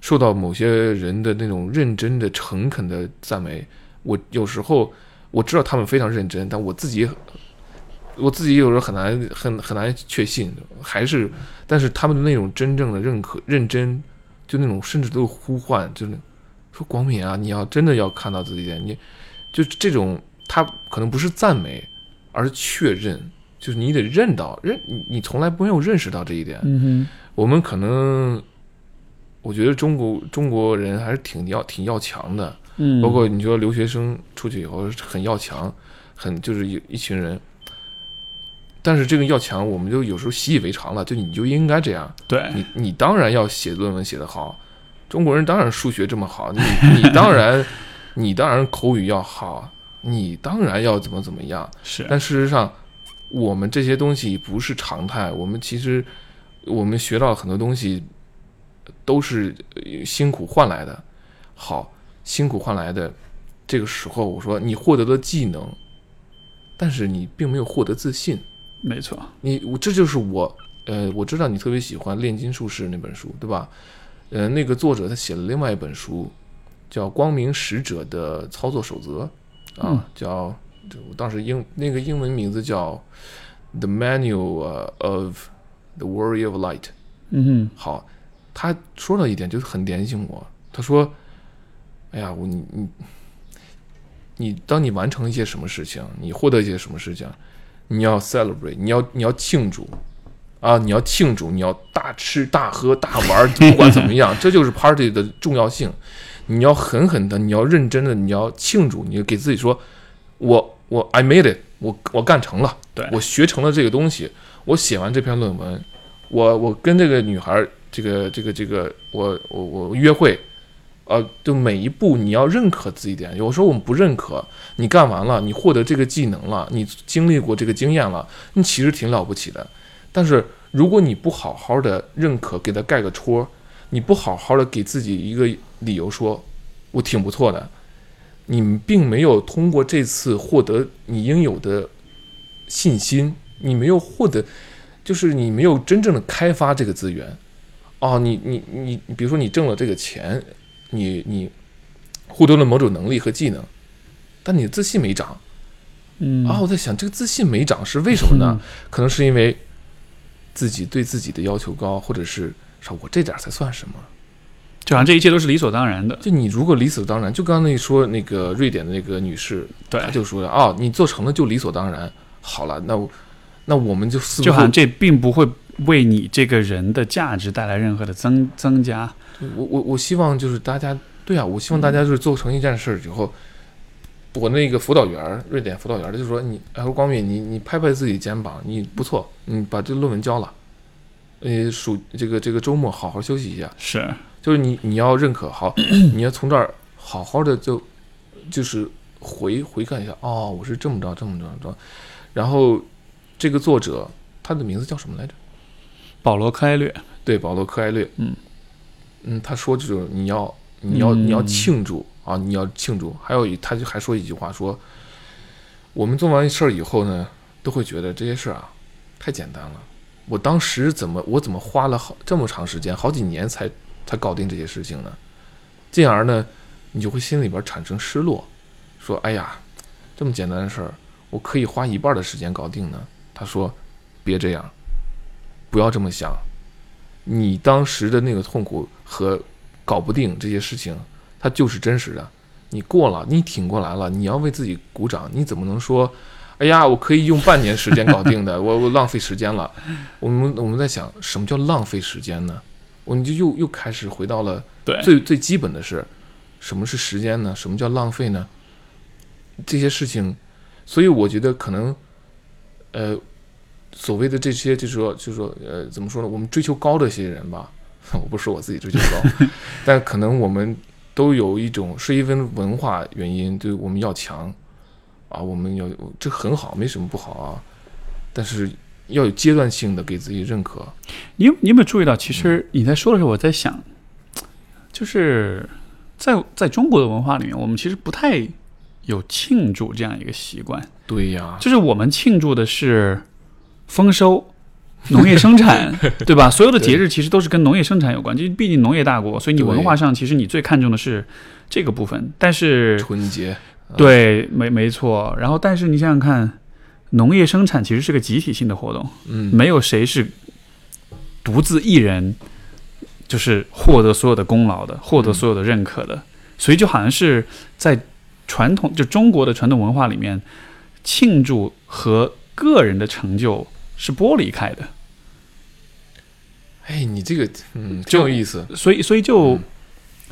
受到某些人的那种认真的、诚恳的赞美，我有时候我知道他们非常认真，但我自己我自己有时候很难很很难确信，还是但是他们的那种真正的认可、认真，就那种甚至都是呼唤，就是说广敏啊，你要真的要看到自己一点，你就这种他可能不是赞美，而是确认，就是你得认到认你你从来没有认识到这一点，嗯哼，我们可能，我觉得中国中国人还是挺要挺要强的，嗯，包括你说留学生出去以后很要强，很就是有一群人，但是这个要强，我们就有时候习以为常了，就你就应该这样，对，你你当然要写论文写得好，中国人当然数学这么好，你 [LAUGHS] 你当然你当然口语要好，你当然要怎么怎么样，是，但事实上，我们这些东西不是常态。我们其实，我们学到了很多东西，都是呃辛苦换来的。好，辛苦换来的，这个时候我说你获得了技能，但是你并没有获得自信。没错，你我这就是我，呃，我知道你特别喜欢《炼金术士》那本书，对吧？呃，那个作者他写了另外一本书，叫《光明使者的操作守则》啊，嗯叫这我当时英那个英文名字叫《The Manual 呃 of the Warrior of Light》。嗯哼，好，他说了一点就是很点醒我，他说：“哎呀，我你你你，当你完成一些什么事情，你获得一些什么事情，你要 celebrate，你要你要庆祝啊，你要庆祝，你要大吃大喝大玩儿，不管怎么样，这就是 party 的重要性。你要狠狠的，你要认真的，你要庆祝，你就给自己说，我我 I made it，我我干成了，对我学成了这个东西，我写完这篇论文，我我跟这个女孩儿，这个这个这个，我我我约会，呃，就每一步你要认可自己点。有时候我们不认可，你干完了，你获得这个技能了，你经历过这个经验了，你其实挺了不起的。但是如果你不好好的认可，给他盖个戳，你不好好的给自己一个理由说，我挺不错的，你并没有通过这次获得你应有的信心，你没有获得，就是你没有真正的开发这个资源。哦，你你你，你比如说你挣了这个钱，你你获得了某种能力和技能，但你的自信没长。嗯啊，我在想这个自信没长是为什么呢？[LAUGHS] 可能是因为自己对自己的要求高，或者是说我这点儿才算什么？就好像这一切都是理所当然的，就你如果理所当然，就刚刚那说那个瑞典的那个女士，对她就说了哦，你做成了就理所当然。好了，那我那我们就似乎就好像这并不会为你这个人的价值带来任何的增增加。我我我希望就是大家对啊，我希望大家就是做成一件事儿以后，我那个辅导员儿，瑞典辅导员他就说你，哎，光敏，你你拍拍自己肩膀，你不错，你把这个论文交了，呃，暑这个这个周末好好休息一下，是，就是你你要认可好，[COUGHS] 你要从这儿好好的就就是回回看一下，哦，我是这么着这么着这么着，然后这个作者他的名字叫什么来着？保罗·柯埃略，对，保罗·柯埃略。嗯嗯，他说就是你要你要你要嗯庆祝啊，你要庆祝。还有一，他就还说一句话说，我们做完事儿以后呢，都会觉得这些事儿啊太简单了。我当时怎么我怎么花了好这么长时间，好几年才才搞定这些事情呢？进而呢，你就会心里边产生失落，说哎呀，这么简单的事儿，我可以花一半的时间搞定呢。他说：“别这样，不要这么想。你当时的那个痛苦和搞不定这些事情，它就是真实的。你过了，你挺过来了，你要为自己鼓掌。你怎么能说，哎呀，我可以用半年时间搞定的？[LAUGHS] 我我浪费时间了。我们我们在想，什么叫浪费时间呢？我们就又又开始回到了，最最基本的是，什么是时间呢？什么叫浪费呢？这些事情，所以我觉得可能，呃，所谓的这些，就是说，就是说，呃，怎么说呢？我们追求高的一些人吧，[LAUGHS] 我不是说我自己追求高，[LAUGHS] 但可能我们都有一种是因为文化原因，对我们要强啊，我们要这很好，没什么不好啊，但是要有阶段性的给自己认可。你有你有没有注意到？其实你在说的时候，我在想，就是在在中国的文化里面，我们其实不太有庆祝这样一个习惯。对呀，就是我们庆祝的是丰收、农业生产，[LAUGHS] 对吧？所有的节日其实都是跟农业生产有关，就毕竟农业大国，所以你文化上其实你最看重的是这个部分。但是，春节，对，没没错。然后，但是你想想看，农业生产其实是个集体性的活动，嗯，没有谁是独自一人就是获得所有的功劳的，获得所有的认可的。所以就好像是在传统就中国的传统文化里面，庆祝和个人的成就是剥离开的。哎，你这个，嗯，就真有意思。所以，所以就，嗯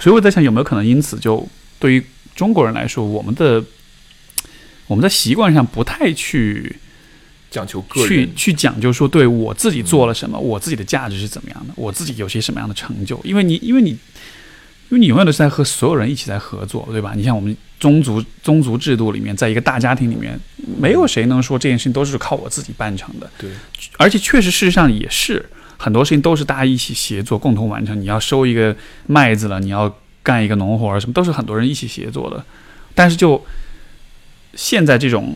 所以我在想，有没有可能因此就对于中国人来说，我们的我们在习惯上不太去讲求个人去人，去讲究说，对我自己做了什么，我自己的价值是怎么样的，我自己有些什么样的成就。因为你，因为你，因为你永远都是在和所有人一起在合作，对吧？你像我们宗族宗族制度里面，在一个大家庭里面，没有谁能说这件事情都是靠我自己办成的。对，而且确实，事实上也是很多事情都是大家一起协作，共同完成。你要收一个麦子了，你要干一个农活儿，什么都是很多人一起协作的。但是就现在这种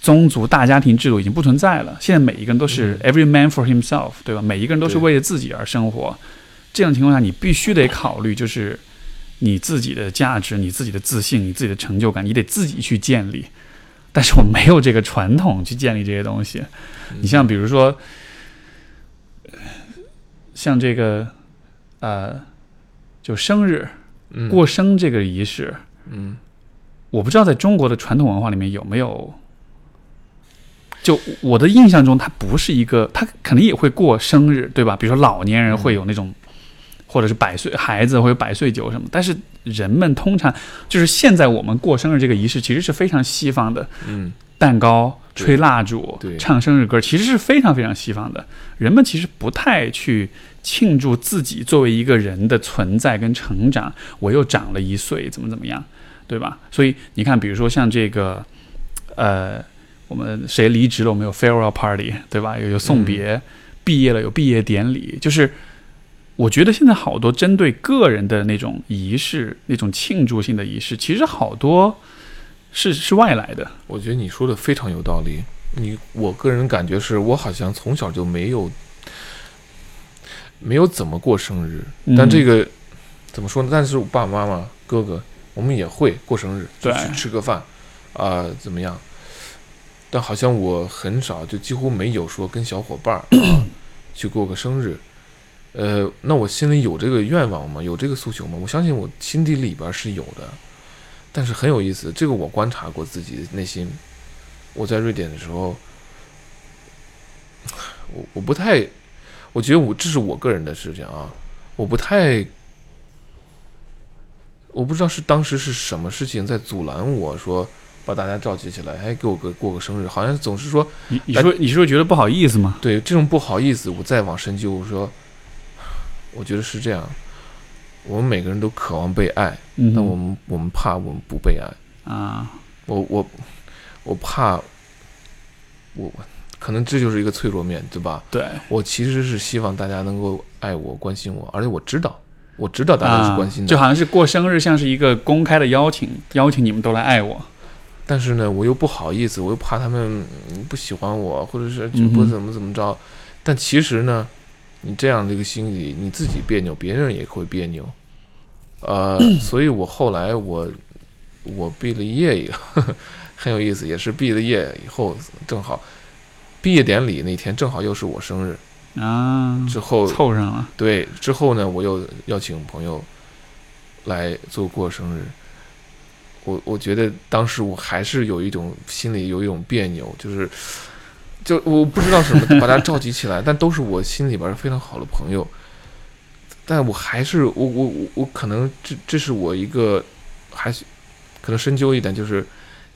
宗族大家庭制度已经不存在了，现在每一个人都是 every man for himself，对吧？每一个人都是为了自己而生活。这种情况下，你必须得考虑，就是你自己的价值、你自己的自信、你自己的成就感，你得自己去建立。但是我没有这个传统去建立这些东西。你像比如说，像这个呃，就生日嗯，过生这个仪式，嗯，我不知道在中国的传统文化里面有没有。就我的印象中，它不是一个，它肯定也会过生日，对吧？比如说老年人会有那种，或者是百岁孩子或者百岁酒什么。但是人们通常就是现在我们过生日这个仪式，其实是非常西方的，嗯，蛋糕、吹蜡烛对、唱生日歌，其实是非常非常西方的。人们其实不太去庆祝自己作为一个人的存在跟成长，我又长了一岁，怎么怎么样，对吧？所以你看，比如说像这个，呃，我们谁离职了，我们有 farewell party，对吧？有有送别，毕业了有毕业典礼，就是。我觉得现在好多针对个人的那种仪式、那种庆祝性的仪式，其实好多是是外来的。我觉得你说的非常有道理。你我个人感觉是我好像从小就没有没有怎么过生日，嗯但这个怎么说呢？但是我爸爸妈妈、哥哥，我们也会过生日，就去吃个饭，啊、怎么样？但好像我很少，就几乎没有说跟小伙伴儿、啊、去过个生日。呃，那我心里有这个愿望吗？有这个诉求吗？我相信我心底里边是有的，但是很有意思，这个我观察过自己的内心。我在瑞典的时候，我我不太，我觉得我这是我个人的事情啊，我不太，我不知道是当时是什么事情在阻拦我说把大家召集起来，哎，给我个过个生日，好像总是说你你说你是不是觉得不好意思吗？对这种不好意思，我再往深究，我说，我觉得是这样，我们每个人都渴望被爱，嗯，但我们我们怕我们不被爱，啊，我我我怕我可能这就是一个脆弱面对吧？对，我其实是希望大家能够爱我、关心我，而且我知道，我知道大家是关心啊，的，就好像是过生日，像是一个公开的邀请，邀请你们都来爱我。但是呢，我又不好意思，我又怕他们嗯不喜欢我，或者是就不怎么怎么着。但其实呢，你这样的一个心理，你自己别扭，别人也会别扭。呃，[CLEARS THROAT] 所以我后来我我毕了业以后，[LAUGHS] 很有意思，也是毕了业以后正好，毕业典礼那天正好又是我生日，啊，之后凑上了，对之后呢，我又邀请朋友来做过生日。我我觉得当时我还是有一种心里有一种别扭，就是就我不知道什么 [LAUGHS] 把大家召集起来，但都是我心里边非常好的朋友，但我还是我我我我可能这这是我一个还是可能深究一点，就是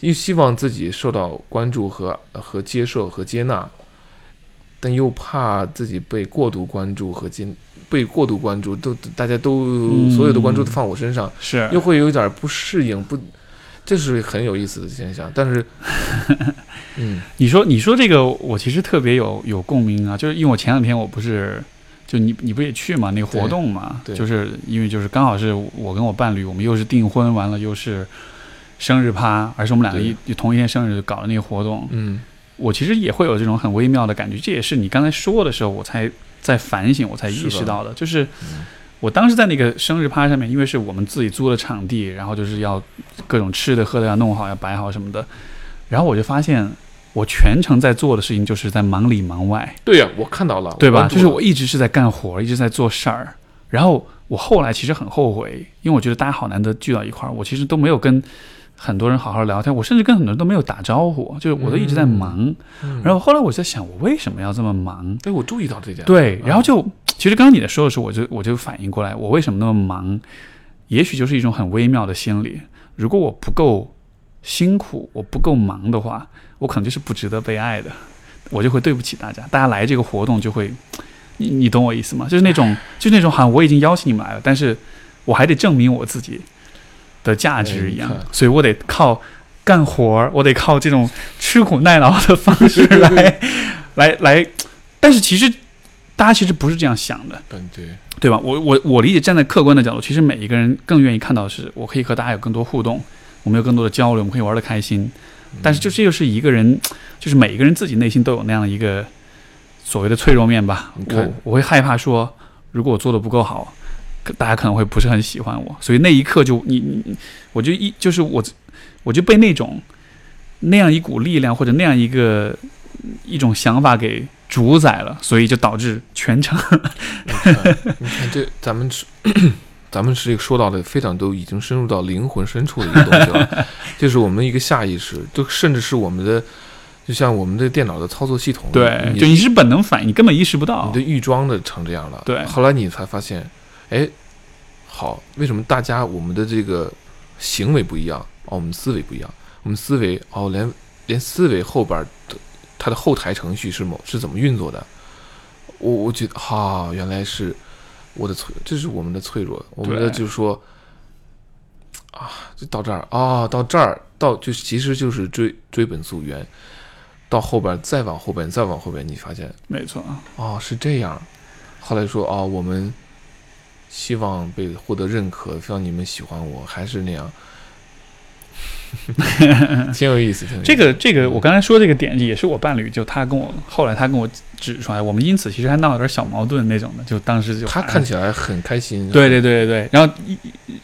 又希望自己受到关注和和接受和接纳，但又怕自己被过度关注和接被过度关注，都大家都、嗯所有的关注都放我身上。是又会有一点不适应，不，这是很有意思的现象。但是，[LAUGHS] 嗯，你说你说这个，我其实特别有有共鸣啊，就是因为我前两天我不是。就你你不也去嘛那个活动嘛，就是因为就是刚好是我跟我伴侣，我们又是订婚完了又是生日趴，而是我们两个一同一天生日搞的那个活动，嗯，我其实也会有这种很微妙的感觉，这也是你刚才说的时候，我才在反省，我才意识到的，就是嗯我当时在那个生日趴上面，因为是我们自己租的场地，然后就是要各种吃的喝的要弄好，要摆好什么的，然后我就发现我全程在做的事情就是在忙里忙外，对呀、我看到了，对吧？就是我一直是在干活，一直在做事儿，然后我后来其实很后悔，因为我觉得大家好难得聚到一块儿，我其实都没有跟很多人好好聊天，我甚至跟很多人都没有打招呼，就是我都一直在忙。嗯然后后来我在想，我为什么要这么忙？哎，我注意到这点，对，嗯然后就其实刚刚你在说的时候，我就我就反应过来，我为什么那么忙？也许就是一种很微妙的心理。如果我不够辛苦，我不够忙的话，我可能就是不值得被爱的，我就会对不起大家。大家来这个活动就会，你你懂我意思吗？就是那种就是那种好像我已经邀请你们来了，但是我还得证明我自己的价值一样所以我得靠干活儿，我得靠这种吃苦耐劳的方式来 [LAUGHS] 来来。但是其实大家其实不是这样想的，嗯，对，对吧？我我我理解，站在客观的角度，其实每一个人更愿意看到的是，我可以和大家有更多互动，我们有更多的交流，我们可以玩的开心。但是就这就是一个人，就是每一个人自己内心都有那样的一个所谓的脆弱面吧我我会害怕说，如果我做的不够好，可大家可能会不是很喜欢我。所以那一刻就你你，你我就一就是我我就被那种那样一股力量或者那样一个一种想法给主宰了，所以就导致全程你看，这咱们是。[COUGHS] 咱们是一个说到的非常都已经深入到灵魂深处的一个东西了，就是我们一个下意识，就甚至是我们的，就像我们的电脑的操作系统，对，你就你是本能反应，你根本意识不到你的。预装的成这样了。对后来你才发现，哎，好，为什么大家我们的这个行为不一样？哦，我们思维不一样，我们思维哦，连连思维后边的它的后台程序是某是怎么运作的？我我觉得哈、原来是我的脆，这是我们的脆弱，我们的就是说。啊，就到这儿啊、到这儿，到就其实就是追追本溯源，到后边再往后边，再往后边，你发现没错啊，哦，是这样。后来说哦，我们希望被获得认可，希望你们喜欢我，还是那样，[LAUGHS] 挺有意思。挺有意思这个这个，我刚才说这个点也是我伴侣，就他跟我后来他跟我指出来，我们因此其实还闹了点小矛盾那种的，就当时就他看起来很开心。对对对对对，然后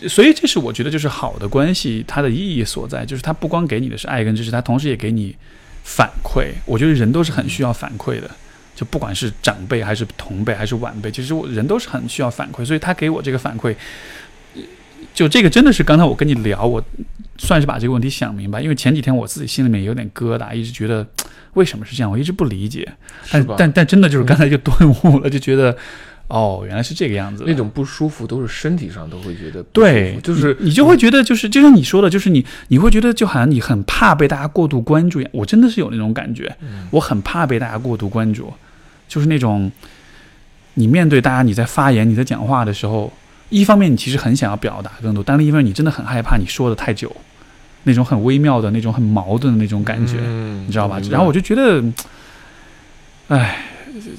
所以这是我觉得就是好的关系它的意义所在，就是它不光给你的是爱跟支持，它同时也给你反馈。我觉得人都是很需要反馈的，就不管是长辈还是同辈还是晚辈，其实我人都是很需要反馈，所以他给我这个反馈，呃就这个真的是刚才我跟你聊，我算是把这个问题想明白，因为前几天我自己心里面有点疙瘩，一直觉得为什么是这样，我一直不理解，但？但但真的就是刚才就顿悟了，就觉得哦，原来是这个样子。那种不舒服都是身体上都会觉得对，就是你你就会觉得，就是就像你说的，就是你你会觉得，就好像你很怕被大家过度关注一样。我真的是有那种感觉，嗯我很怕被大家过度关注，就是那种你面对大家，你在发言、你在讲话的时候，一方面你其实很想要表达更多，但另一方面你真的很害怕你说的太久，那种很微妙的那种很矛盾的那种感觉。嗯你知道吧然后我就觉得，哎，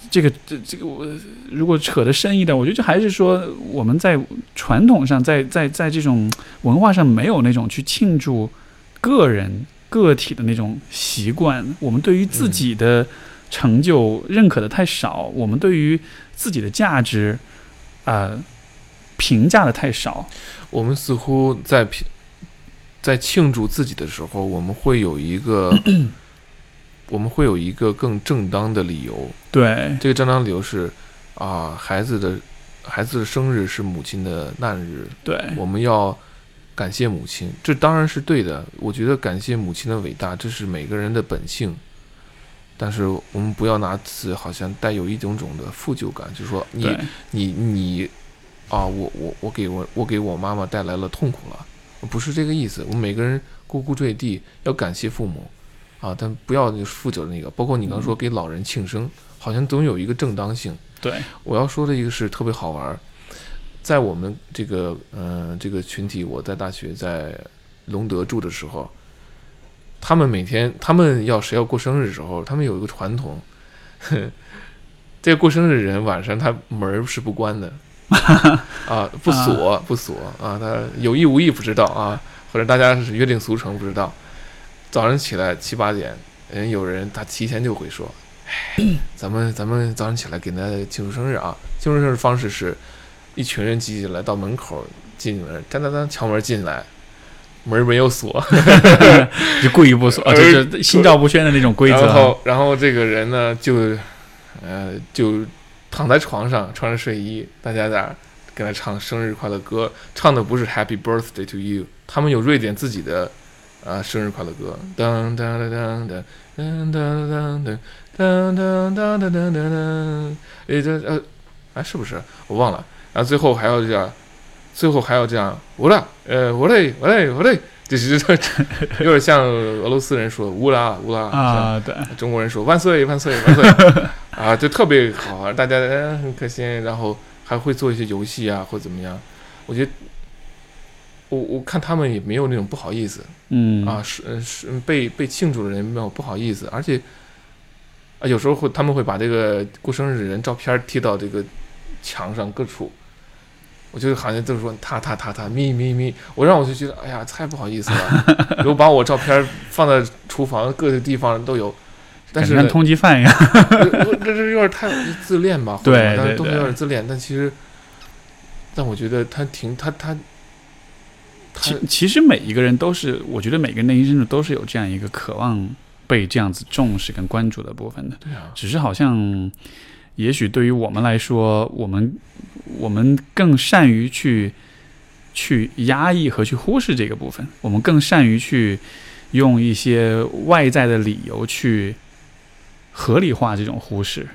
这个这这个我如果扯得深一点，我觉得就还是说我们在传统上，在在在这种文化上没有那种去庆祝个人个体的那种习惯，我们对于自己的成就认可的太少，我们对于自己的价值啊、呃评价的太少。我们似乎在评在庆祝自己的时候，我们会有一个我们会有一个更正当的理由。对这个正当理由是啊，孩子的孩子的生日是母亲的难日，对我们要感谢母亲，这当然是对的。我觉得感谢母亲的伟大，这是每个人的本性。但是我们不要拿此好像带有一种种的负疚感，就是说你你你啊，我我我给我我给我妈妈带来了痛苦了，不是这个意思。我们每个人呱呱坠地要感谢父母啊，但不要就是负责的那个。包括你刚说给老人庆生，好像总有一个正当性。对我要说的一个是特别好玩儿，在我们这个嗯、呃这个群体，我在大学在隆德住的时候，他们每天他们要谁要过生日的时候，他们有一个传统，[LAUGHS] 这个过生日的人晚上他门儿是不关的 [LAUGHS] 啊，不锁不锁啊，他有意无意不知道啊，或者大家是约定俗成不知道，早上起来七八点，人有人他提前就会说。咱们咱们早上起来给他庆祝生日啊！庆祝生日方式是，一群人挤起来到门口进门，当当当敲门进来，门没有锁，[LAUGHS] 就故意不说，呃 [LAUGHS] 就是心照不宣的那种规则啊。然后然后这个人呢就，呃就躺在床上穿着睡衣，大家在跟他唱生日快乐歌，唱的不是 Happy Birthday to You，他们有瑞典自己的啊生日快乐歌，当当当当当当当当当。当当当当当当当，诶，这呃，哎，是不是？我忘了。然后最后还要这样，最后还要这样，乌拉，呃，乌嘞，乌嘞，乌嘞，就是这有点像俄罗斯人说乌拉乌拉，啊，对，中国人说万岁万岁万岁，啊，就特别好玩，大家很开心，然后还会做一些游戏啊，或怎么样。我觉得，我我看他们也没有那种不好意思，嗯啊，是呃是被被庆祝的人没有不好意思，而且啊有时候会他们会把这个过生日的人照片贴到这个墙上各处，我就好像就是说他他他他咪咪咪，我让我就觉得哎呀太不好意思了，[LAUGHS] 如果把我照片放在厨房各个地方都有，但是通缉犯一样。这这有点太自恋吧，对但是都是对对有点自恋，但其实，但我觉得他挺他他他其其实每一个人都是，我觉得每个人内心深处都是有这样一个渴望被这样子重视跟关注的部分的。对啊，只是好像，也许对于我们来说，我们我们更善于去去压抑和去忽视这个部分，我们更善于去用一些外在的理由去合理化这种忽视，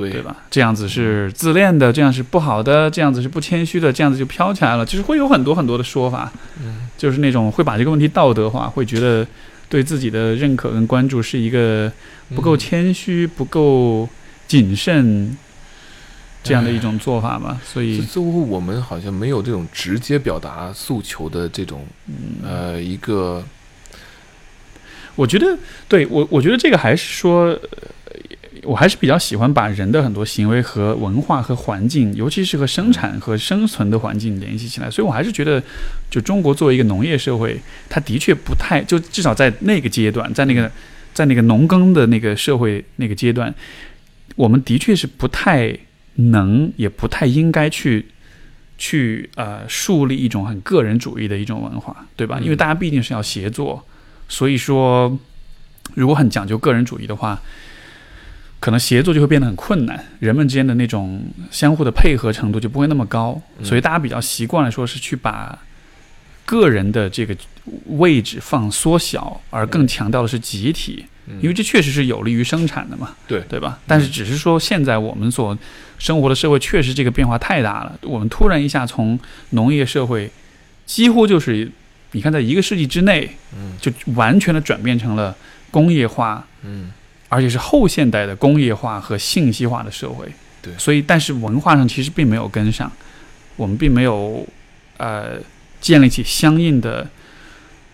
对对吧？这样子是自恋的，这样是不好的，这样子是不谦虚的，这样子就飘起来了。其实会有很多很多的说法，嗯就是那种会把这个问题道德化，会觉得对自己的认可跟关注是一个不够嗯谦虚、不够谨慎这样的一种做法吧。所以，似乎我们好像没有这种直接表达诉求的这种呃一个我觉得，对我，我觉得这个还是说，呃我还是比较喜欢把人的很多行为和文化和环境，尤其是和生产和生存的环境联系起来。所以我还是觉得，就中国作为一个农业社会，它的确不太，就至少在那个阶段，在那个在那个农耕的那个社会那个阶段，我们的确是不太能，也不太应该去。去呃树立一种很个人主义的一种文化，对吧？嗯因为大家毕竟是要协作，所以说，如果很讲究个人主义的话，可能协作就会变得很困难，人们之间的那种相互的配合程度就不会那么高，嗯。所以大家比较习惯了说是去把个人的这个位置放缩小，而更强调的是集体，嗯。因为这确实是有利于生产的嘛，对。对吧？但是只是说现在我们所生活的社会确实这个变化太大了，我们突然一下从农业社会几乎就是你看在一个世纪之内。嗯。就完全的转变成了工业化，嗯而且是后现代的工业化和信息化的社会。对所以但是文化上其实并没有跟上，我们并没有呃建立起相应的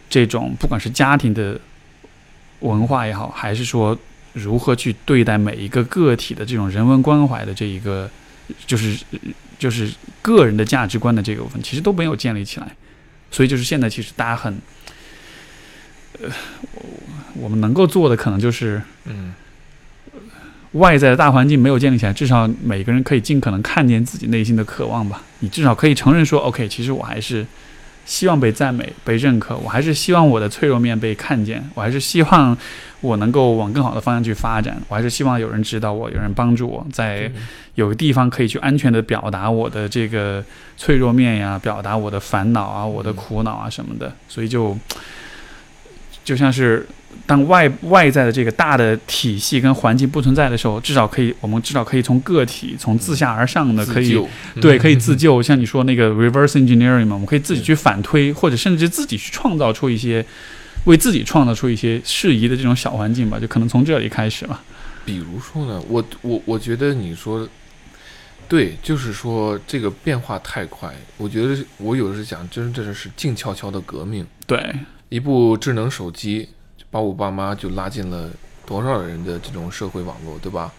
这种不管是家庭的文化也好，还是说如何去对待每一个个体的这种人文关怀的这一个，就是就是个人的价值观的这个部分，其实都没有建立起来。所以就是现在其实大家很，呃，我们能够做的可能就是嗯外在的大环境没有建立起来，至少每个人可以尽可能看见自己内心的渴望吧。你至少可以承认说，OK，其实我还是希望被赞美、被认可，我还是希望我的脆弱面被看见，我还是希望我能够往更好的方向去发展，我还是希望有人指导我，有人帮助我，在有个地方可以去安全的表达我的这个脆弱面呀，表达我的烦恼啊、我的苦恼啊什么的，所以就就像是。当外外在的这个大的体系跟环境不存在的时候，至少可以，我们至少可以从个体，从自下而上的可以，对，可以自救。像你说那个 reverse engineering 嘛，我们可以自己去反推，或者甚至自己去创造出一些，为自己创造出一些适宜的这种小环境吧，就可能从这里开始吧。比如说呢，我我我觉得你说对，就是说这个变化太快，我觉得我有的是讲，真的是静悄悄的革命。对，一部智能手机。把我爸妈就拉进了多少人的这种社会网络，对吧？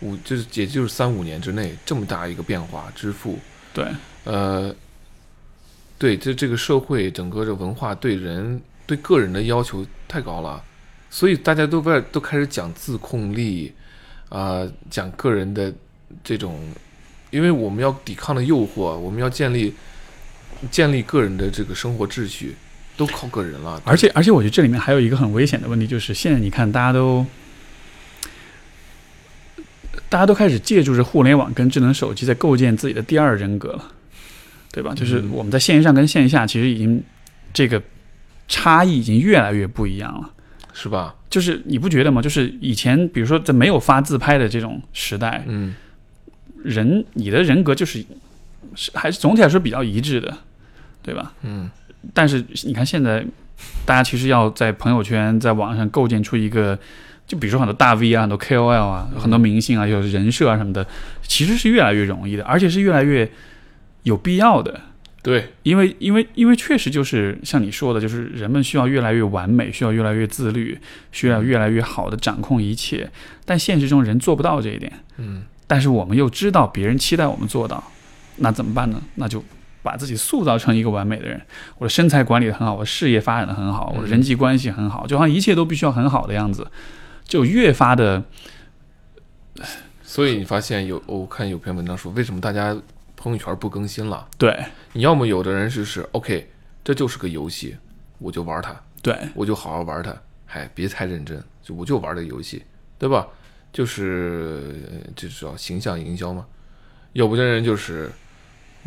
五就是也就是三五年之内这么大一个变化，支付，对，呃，对，这这个社会整个的文化对人对个人的要求太高了，所以大家都在都开始讲自控力，啊，讲个人的这种，因为我们要抵抗的诱惑，我们要建立建立个人的这个生活秩序。都靠个人了，而且而且，我觉得这里面还有一个很危险的问题，就是现在你看，大家都大家都开始借助着互联网跟智能手机，在构建自己的第二人格了，对吧？就是我们在线上跟线下，其实已经这个差异已经越来越不一样了，是吧？就是你不觉得吗？就是以前，比如说在没有发自拍的这种时代，嗯，人你的人格就是是还是总体来说比较一致的，对吧？嗯。但是你看，现在大家其实要在朋友圈、在网上构建出一个，就比如说很多大 V 啊、很多 KOL 啊、很多明星啊，有人设啊什么的，其实是越来越容易的，而且是越来越有必要的。对，因为因为因为确实就是像你说的，就是人们需要越来越完美，需要越来越自律，需要越来越好的掌控一切。但现实中人做不到这一点。嗯。但是我们又知道别人期待我们做到，那怎么办呢？那就。把自己塑造成一个完美的人，我的身材管理的很好，我事业发展的很好，我的人际关系很好，就好像一切都必须要很好的样子，就越发的。所以你发现有，我看有篇文章说，为什么大家朋友圈不更新了？对，你要么有的人就是 OK，这就是个游戏，我就玩它，对我就好好玩它，嗨，别太认真，就我就玩这个游戏，对吧？就是就是叫形象营销嘛。有的人就是。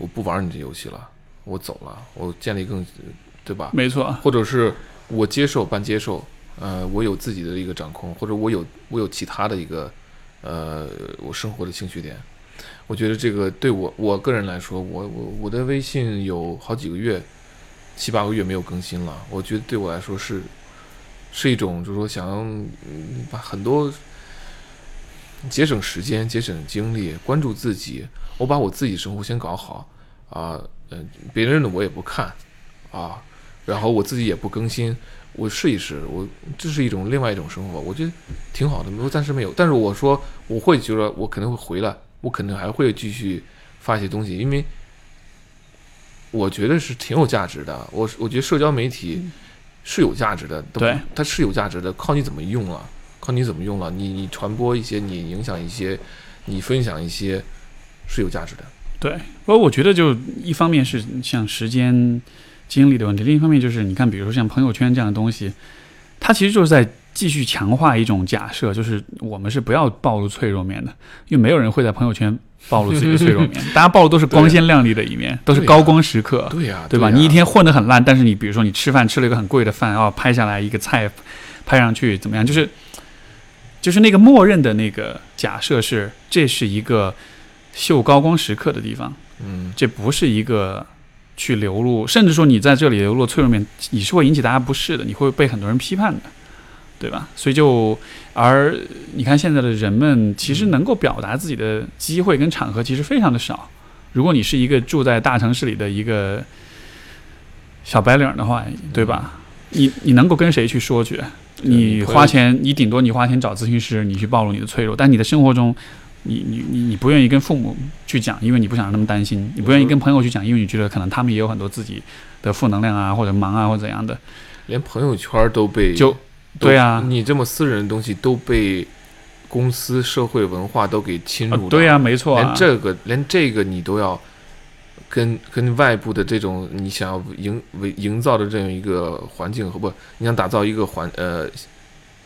我不玩你这游戏了，我走了，我建立更，对吧？没错。或者是我接受半接受，呃，我有自己的一个掌控，或者我有我有其他的一个，呃，我生活的兴趣点。我觉得这个对我我个人来说，我我我的微信有好几个月，七八个月没有更新了。我觉得对我来说是是一种，就是说想把很多节省时间、节省精力，关注自己。我把我自己生活先搞好啊，嗯，别人的我也不看啊，然后我自己也不更新，我试一试，我这是一种另外一种生活，我觉得挺好的。我暂时没有，但是我说我会觉得我肯定会回来，我肯定还会继续发一些东西，因为我觉得是挺有价值的。我我觉得社交媒体是有价值的，对，它是有价值的，靠你怎么用了，靠你怎么用了，你你传播一些，你影响一些，你分享一些。是有价值的，对。不过我觉得，就一方面是像时间、精力的问题，另一方面就是你看，比如说像朋友圈这样的东西，它其实就是在继续强化一种假设，就是我们是不要暴露脆弱面的，因为没有人会在朋友圈暴露自己的脆弱面，[LAUGHS] 大家暴露都是光鲜亮丽的一面，都是高光时刻，对呀，对吧？你一天混得很烂，但是你比如说你吃饭吃了一个很贵的饭，哦，拍下来一个菜，拍上去怎么样？就是就是那个默认的那个假设是，这是一个。秀高光时刻的地方，嗯，这不是一个去流露，甚至说你在这里流露脆弱面，你是会引起大家不适的，你会被很多人批判的，对吧？所以就而你看现在的人们，其实能够表达自己的机会跟场合其实非常的少。如果你是一个住在大城市里的一个小白领的话，对吧？你你能够跟谁去说去？你花钱，你顶多你花钱找咨询师，你去暴露你的脆弱，但你的生活中。你你你你不愿意跟父母去讲，因为你不想让他们担心；你不愿意跟朋友去讲，因为你觉得可能他们也有很多自己的负能量啊，或者忙啊，或者怎样的。连朋友圈都被就对啊，你这么私人的东西都被公司社会文化都给侵入。对啊，没错。连这个连这个你都要跟跟外部的这种你想要营为营造的这样一个环境和不，你想打造一个环呃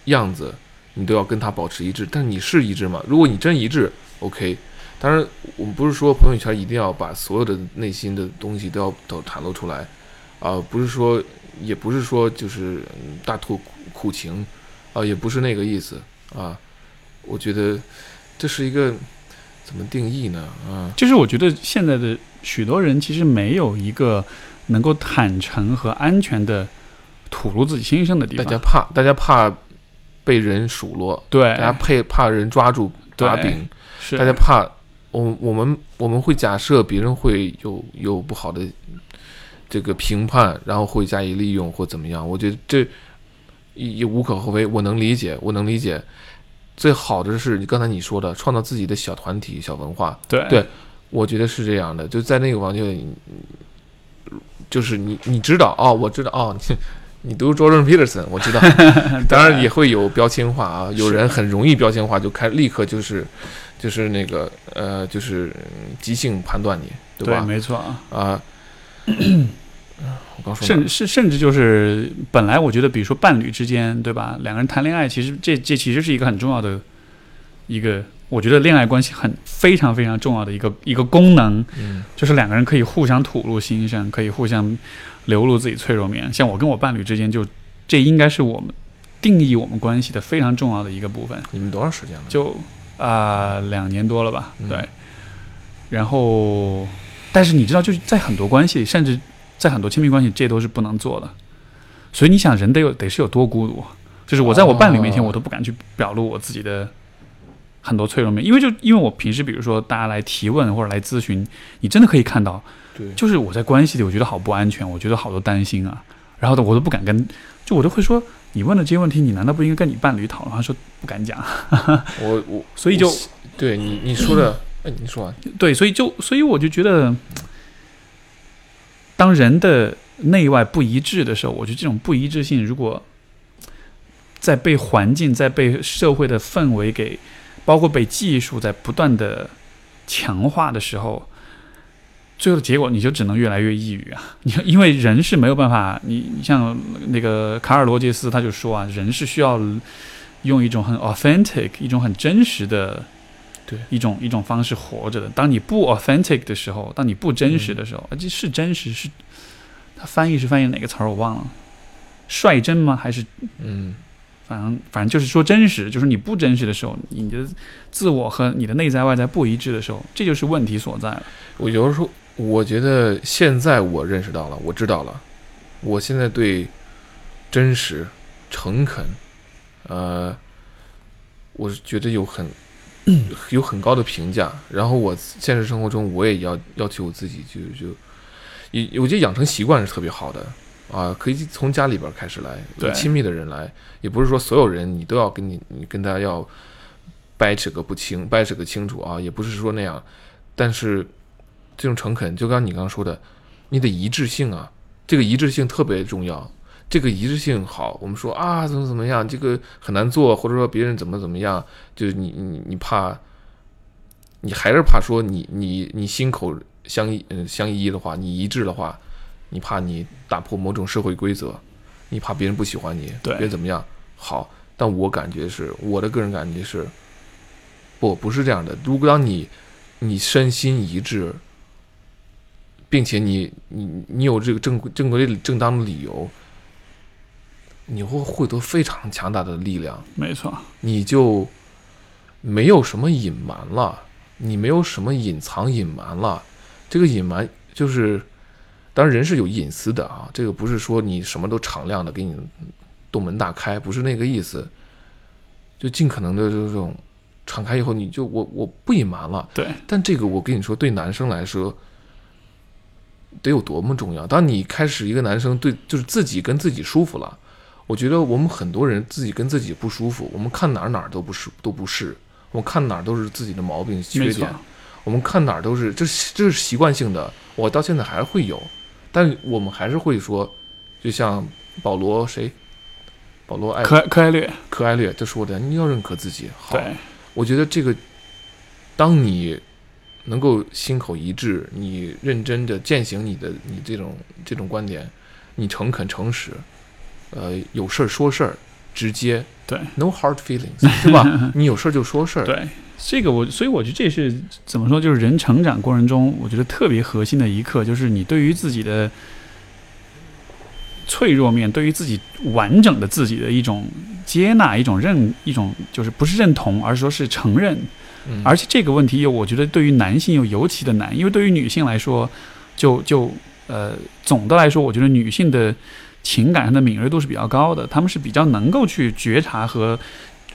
样子，你都要跟他保持一致。但你是一致吗？如果你真一致，OK。当然，我们不是说朋友圈一定要把所有的内心的东西都要都袒露出来，啊，不是说，也不是说就是大吐苦情，啊，也不是那个意思啊。我觉得这是一个怎么定义呢？啊，就是我觉得现在的许多人其实没有一个能够坦诚和安全的吐露自己心声的地方。大家怕，大家怕被人数落，对，大家怕怕人抓住把柄，是大家怕。我我们我们会假设别人会有有不好的这个评判，然后会加以利用或怎么样？我觉得这也无可厚非，我能理解，我能理解。最好的是你刚才你说的，创造自己的小团体、小文化。对对，我觉得是这样的。就在那个环境里，就是你你知道哦，我知道哦，你你读 Jordan Peterson，我知道。[LAUGHS] 当然也会有标签化啊，有人很容易标签化，就开立刻就是。就是那个呃，就是即兴判断你，对吧？对，没错啊。啊，我刚说，甚是甚至就是本来我觉得，比如说伴侣之间，对吧？两个人谈恋爱，其实这这其实是一个很重要的一个，我觉得恋爱关系很非常非常重要的一个一个功能，嗯，就是两个人可以互相吐露心声，可以互相流露自己脆弱面。像我跟我伴侣之间，就这应该是我们定义我们关系的非常重要的一个部分。你们多长时间了？就。啊，两年多了吧？对。然后，但是你知道，就是在很多关系里，甚至在很多亲密关系，这都是不能做的。所以你想，人得有得是有多孤独？就是我在我伴侣面前，我都不敢去表露我自己的很多脆弱面，因为就因为我平时，比如说大家来提问或者来咨询，你真的可以看到，对，就是我在关系里，我觉得好不安全，我觉得好多担心啊。然后呢，我都不敢跟，就我都会说。你问的这些问题，你难道不应该跟你伴侣讨论？他说不敢讲。我我 [LAUGHS] 所以就对你你说的，哎，你说完对，所以就所以我就觉得，当人的内外不一致的时候，我觉得这种不一致性，如果在被环境、在被社会的氛围给，包括被技术在不断的强化的时候。最后的结果，你就只能越来越抑郁啊！[LAUGHS] 你因为人是没有办法，你你像那个卡尔罗杰斯他就说啊，人是需要用一种很 authentic、一种很真实的，对一种一种方式活着的。当你不 authentic 的时候，当你不真实的时候，而且是真实是，他翻译是翻译哪个词儿我忘了，率真吗？还是嗯，反正反正就是说真实，就是你不真实的时候，你的自我和你的内在外在不一致的时候，这就是问题所在了。我有时候。我觉得现在我认识到了，我知道了。我现在对真实、诚恳，呃，我觉得有很 [CLEARS THROAT] 有很高的评价。然后我现实生活中我也要要求我自己，就就也我觉得养成习惯是特别好的啊。可以从家里边开始来，亲密的人来，也不是说所有人你都要跟你你跟他要掰扯个不清，掰扯个清楚啊，也不是说那样，但是。这种诚恳，就刚你刚刚说的，你的一致性啊，这个一致性特别重要。这个一致性好，我们说啊，怎么怎么样，这个很难做，或者说别人怎么怎么样，就是你你你怕，你还是怕说你你你心口相依嗯相依的话，你一致的话，你怕你打破某种社会规则，你怕别人不喜欢你，对，别人怎么样？好，但我感觉是我的个人感觉是，不不是这样的。如果当你你身心一致。并且你你你有这个正正规正当的理由，你会获得非常强大的力量。没错，你就没有什么隐瞒了，你没有什么隐藏隐瞒了。这个隐瞒就是，当然人是有隐私的啊，这个不是说你什么都敞亮的给你洞门大开，不是那个意思。就尽可能的这种敞开以后，你就我我不隐瞒了。对，但这个我跟你说，对男生来说。得有多么重要？当你开始一个男生对就是自己跟自己舒服了，我觉得我们很多人自己跟自己不舒服，我们看哪儿哪儿都不是都不是，我们看哪儿都是自己的毛病缺点，我们看哪儿都是这这是习惯性的，我到现在还是会有，但我们还是会说，就像保罗谁，保罗爱科科艾略科艾略就说的，你要认可自己。好，对，我觉得这个，当你能够心口一致，你认真的践行你的你这种这种观点，你诚恳诚实，呃，有事儿说事儿，直接对，no hard feelings，是吧？[LAUGHS] 你有事儿就说事儿，对，这个我，所以我觉得这是怎么说，就是人成长过程中，我觉得特别核心的一刻，就是你对于自己的脆弱面，对于自己完整的自己的一种接纳，一种认，一种就是不是认同，而是说是承认。嗯而且这个问题又我觉得对于男性又尤其的难，因为对于女性来说，就就呃总的来说，我觉得女性的情感上的敏锐度是比较高的，她们是比较能够去觉察和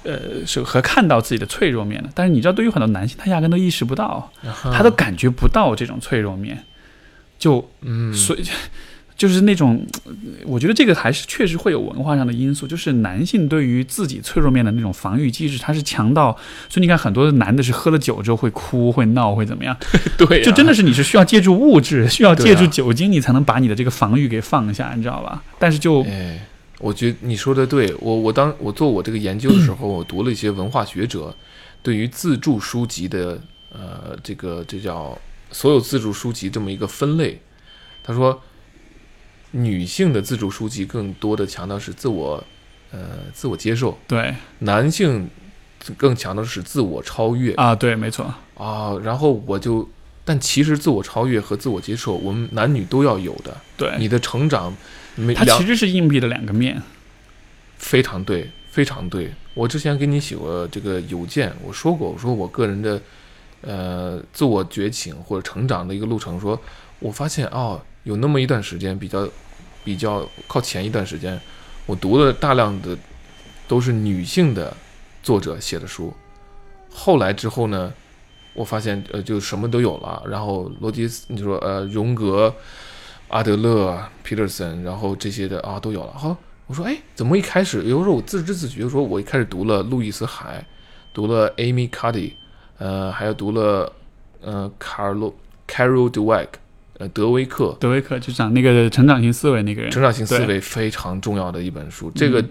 呃是和看到自己的脆弱面的。但是你知道，对于很多男性，他压根都意识不到，他他都感觉不到这种脆弱面，就嗯，所以。就是那种，我觉得这个还是确实会有文化上的因素，就是男性对于自己脆弱面的那种防御机制，他是强到，所以你看很多的男的是喝了酒之后会哭、会闹、会怎么样，[LAUGHS] 对呀，就真的是你是需要借助物质，需要借助酒精，你才能把你的这个防御给放下，你知道吧？但是就哎，我觉得你说的对，我我当我做我这个研究的时候，我读了一些文化学者对于自助书籍的呃这个这叫所有自助书籍这么一个分类，他说女性的自助书籍更多的强调是自我呃自我接受，对男性更强调的是自我超越啊，对，没错，啊，然后我就。但其实自我超越和自我接受，我们男女都要有的。对，你的成长，没它其实是硬币的两个面，非常对，非常对。我之前给你写过这个邮件，我说过，我说我个人的呃自我觉醒或者成长的一个路程，说我发现哦，有那么一段时间比较比较靠前一段时间，我读了大量的都是女性的作者写的书，后来之后呢，我发现呃就什么都有了，然后罗杰斯，你说呃荣格、阿德勒、皮特森，然后这些的啊都有了，好。我说，哎，怎么一开始有时候我自知自觉，说我一开始读了路易斯海，读了 Amy Cuddy，呃，还有读了呃卡尔洛 Carol Dweck，呃德维克，德维克就讲那个成长型思维那个人，成长型思维非常重要的一本书，这个嗯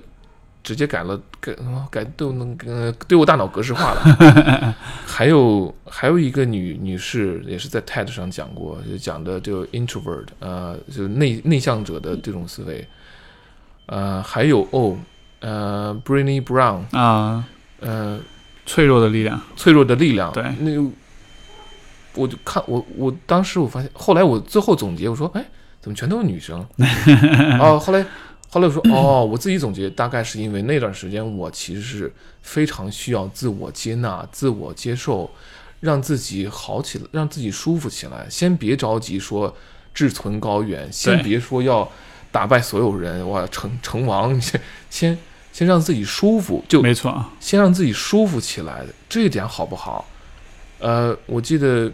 直接改了改改都能呃对我大脑格式化了。[LAUGHS] 还有还有一个女女士也是在 TED 上讲过，就讲的就 introvert，呃，就内内向者的这种思维。呃，还有哦，呃 briny Brown，啊，呃，脆弱的力量，脆弱的力量。对那个我就看我我当时我发现，后来我最后总结，我说，哎，怎么全都是女生？[LAUGHS] 哦，后来后来我说，哦，我自己总结，大概是因为那段时间我其实是非常需要自我接纳、自我接受，让自己好起来，让自己舒服起来。先别着急说志存高远，先别说要打败所有人，哇，成成王，[LAUGHS] 先先先让自己舒服，就没错，先让自己舒服起来，这一点好不好？呃，我记得，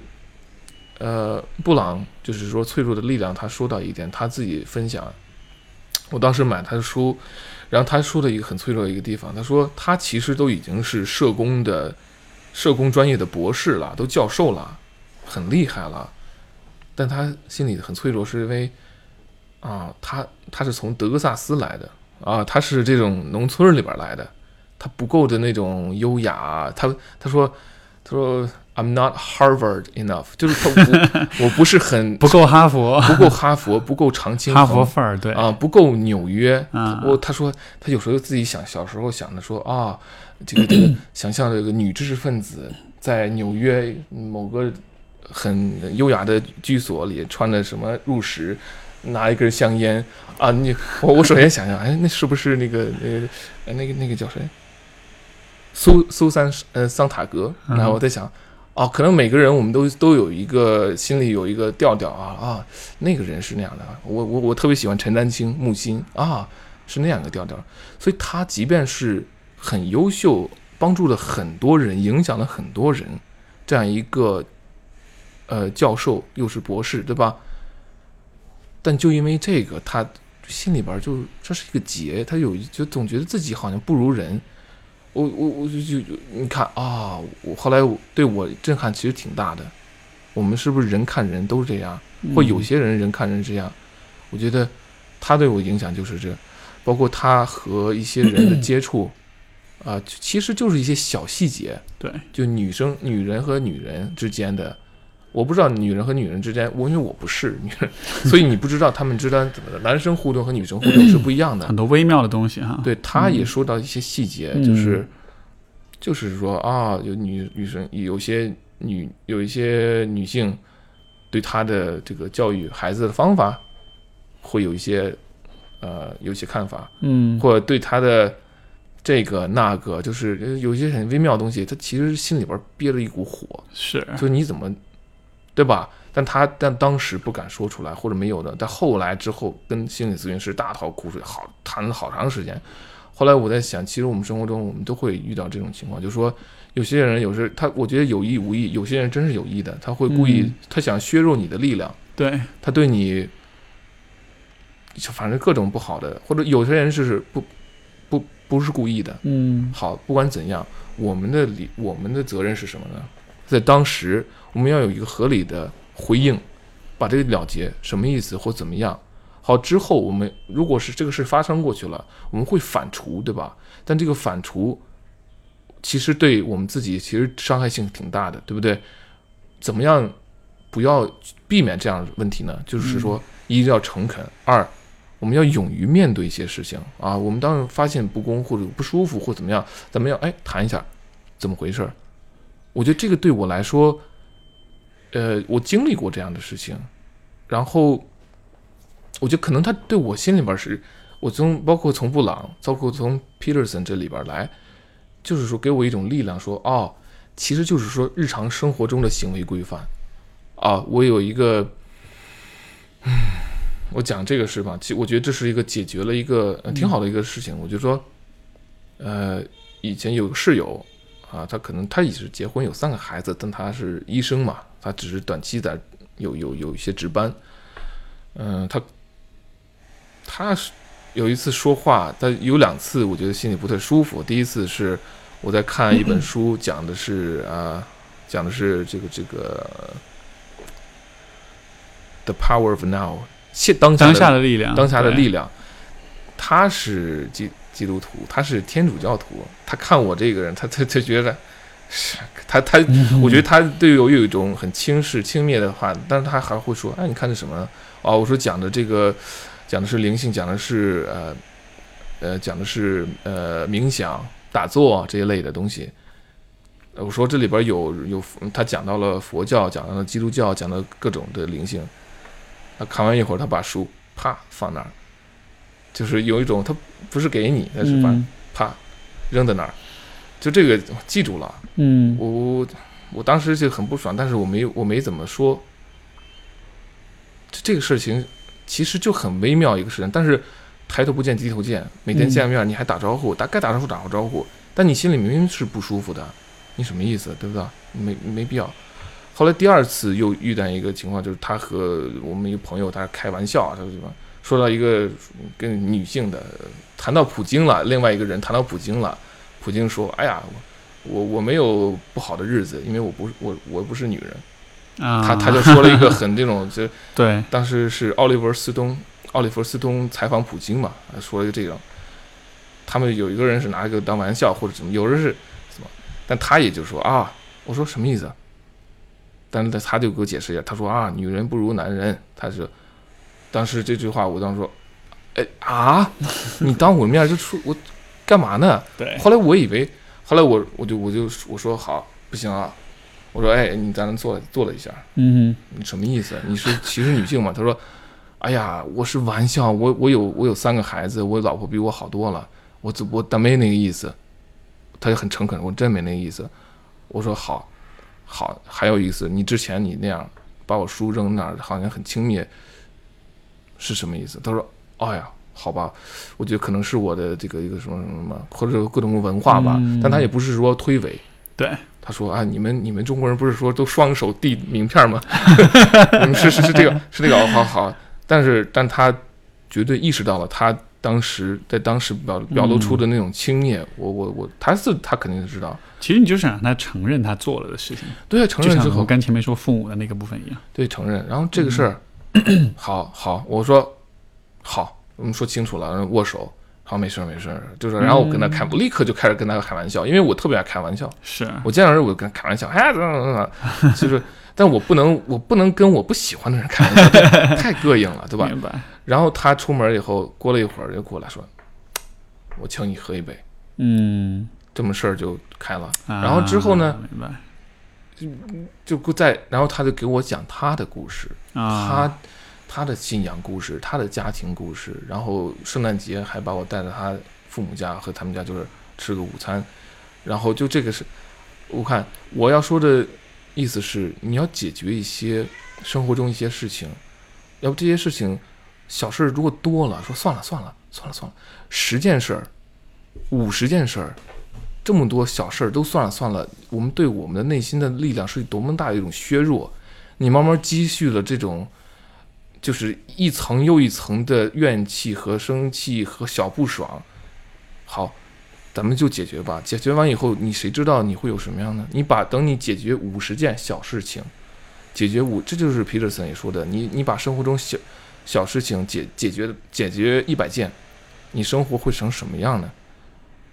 呃，布朗就是说脆弱的力量，他说到一点，他自己分享，我当时买他的书，然后他说的一个很脆弱的一个地方，他说他其实都已经是社工的社工专业的博士了，都教授了，很厉害了，但他心里很脆弱，是因为啊，他他是从德克萨斯来的啊，他是这种农村里边来的，他不够的那种优雅，他他说他说 I'm not Harvard enough，就是他我 [LAUGHS] 我不是很不够哈佛，不够哈佛，不够长青哈佛范儿，对，啊，不够纽约。啊我他说他有时候自己想，小时候想的说啊，这个这个想象这个女知识分子在纽约某个很优雅的居所里，穿的什么入室，拿一根香烟啊，你我我首先想想，哎，那是不是那个呃那个那个叫谁？苏苏珊呃桑塔格，嗯然后我在想。哦，可能每个人我们都都有一个心里有一个调调啊啊，那个人是那样的。我我我特别喜欢陈丹青、木心啊，是那样的调调。所以他即便是很优秀，帮助了很多人，影响了很多人，这样一个呃教授又是博士，对吧？但就因为这个，他心里边就这是一个结，他有就总觉得自己好像不如人。我我我就就就你看啊，我后来我对我震撼其实挺大的。我们是不是人看人都是这样？或有嗯些人人看人这样？我觉得他对我影响就是这，包括他和一些人的接触，啊、其实就是一些小细节，对，就女生、女人和女人之间的我不知道女人和女人之间，我因为我不是女人，所以你不知道他们之间怎么的。男生互动和女生互动是不一样的很。多微妙的东西哈。对，他也说到一些细节，嗯就是就是说啊，有女女生有些女有一些女性对她的这个教育孩子的方法会有一些呃有一些看法，嗯，或者对她的这个那个，就是呃有些很微妙的东西，她其实心里边憋着一股火，是，就你怎么对吧？但他但当时不敢说出来，或者没有的，但后来之后跟心理咨询师大吐苦水，好谈了好长时间。后来我在想，其实我们生活中我们都会遇到这种情况，就是说有些人有时他我觉得有意无意，有些人真是有意的，他会故意、嗯他想削弱你的力量，对，他对你反正各种不好的，或者有些人是不不不是故意的，嗯好，不管怎样，我们的理我们的责任是什么呢？在当时，我们要有一个合理的回应，把这个了结，什么意思或怎么样。好，之后我们如果是这个事发生过去了，我们会反刍，对吧？但这个反刍，其实对我们自己其实伤害性挺大的，对不对？怎么样不要避免这样的问题呢？就是说，一要诚恳，二我们要勇于面对一些事情啊。我们当发现不公或者不舒服或怎么样，咱们要哎谈一下怎么回事儿。我觉得这个对我来说，呃，我经历过这样的事情，然后我觉得可能他对我心里边是，我从包括从布朗，包括从 Peterson 这里边来，就是说给我一种力量说，哦，其实就是说日常生活中的行为规范啊，我有一个，嗯，我讲这个是吧？其实我觉得这是一个解决了一个、挺好的一个事情。我就说，呃，以前有个室友啊，他可能他也是结婚有三个孩子，但他是医生嘛，他只是短期在有有有一些值班，嗯、他他是有一次说话，他有两次我觉得心里不太舒服。第一次是我在看一本书，讲的是啊、讲的是这个这个《The Power of Now》现当下当的下的力量，当下的力量。他是基基督徒，他是天主教徒。他看我这个人，他他他觉得是 [LAUGHS] 他他，我觉得他对我有一种很轻视轻蔑的话，但是他还会说：“哎，你看这什么呢？”哦，我说讲的这个讲的是灵性，讲的是呃呃讲的是呃冥想、打坐这一类的东西。呃我说这里边有有他讲到了佛教，讲到了基督教，讲到各种的灵性。他看完一会儿，他把书啪放那儿，就是有一种他不是给你，他是把嗯啪扔在那儿，就这个记住了。嗯我我我当时就很不爽，但是我没我没怎么说。这这个事情其实就很微妙一个事情，但是抬头不见低头见，每天嗯见面你还打招呼，打该打招呼打个招呼，但你心里明明是不舒服的，你什么意思，对不对？没没必要。后来第二次又遇到一个情况，就是他和我们一个朋友，他开玩笑啊，他说什么说到一个跟女性的谈到普京了，另外一个人谈到普京了，普京说：“哎呀，我我没有不好的日子，因为我不是我我不是女人。”啊，他他就说了一个很这种，就 [LAUGHS] 对，当时是奥利弗斯通，奥利弗斯通采访普京嘛，说了一个这种，他们有一个人是拿这个当玩笑或者怎么，有人是什么，但他也就说啊，我说什么意思？但是他就给我解释一下，他说啊，女人不如男人，他是，当时这句话我当时说，哎啊，你当我面就出我干嘛呢？对，后来我以为，后来我我就我就我说好，不行啊，我说哎，你咱们做做了一下，嗯你什么意思？你是歧视女性吗？他说，哎呀，我是玩笑，我我有我有三个孩子，我老婆比我好多了，我只我但没那个意思。他就很诚恳，我真没那个意思。我说好，好，还有意思，你之前你那样把我书扔那儿，好像很轻蔑，是什么意思？他说，哎呀。好吧，我觉得可能是我的这个一个什么什么什么，或者各种文化吧，嗯。但他也不是说推诿，对，他说啊，你们你们中国人不是说都双手递名片吗？你 [LAUGHS] 们是是是这个是这个，哦好好，但是但他绝对意识到了他当时在当时表表露出的那种轻蔑，我我我，他是他肯定是知道，其实你就是让他承认他做了的事情，对啊，承认之后。像我刚前面说父母的那个部分一样。对承认，然后这个事儿，[CLEARS THROAT] 好好，我说好，我们说清楚了，握手，好，没事儿没事儿，就是然后我跟他开，我立刻就开始跟他开玩笑，因为我特别爱开玩笑。是我见到人我就跟他开玩笑，哎，怎么怎么怎么，就是，但我不能我不能跟我不喜欢的人开玩笑，太膈应了，对吧？明白。然后他出门以后，过了一会儿就过来说，我请你喝一杯，嗯，这么事儿就开了。啊然后之后呢，明白就在，然后他就给我讲他的故事，啊，他他的信仰故事，他的家庭故事，然后圣诞节还把我带到他父母家和他们家，就是吃个午餐，然后就这个是，我看我要说的意思是，你要解决一些生活中一些事情，要不这些事情小事如果多了，说算了算了算了算了，十件事儿，五十件事儿。这么多小事儿都算了算了，我们对我们的内心的力量是多么大的一种削弱。你慢慢积蓄了这种，就是一层又一层的怨气和生气和小不爽。好，咱们就解决吧。解决完以后，你谁知道你会有什么样呢？你把等你解决五十件小事情，解决五，这就是皮特森也说的，你你把生活中小小事情解解决解决一百件，你生活会成什么样呢？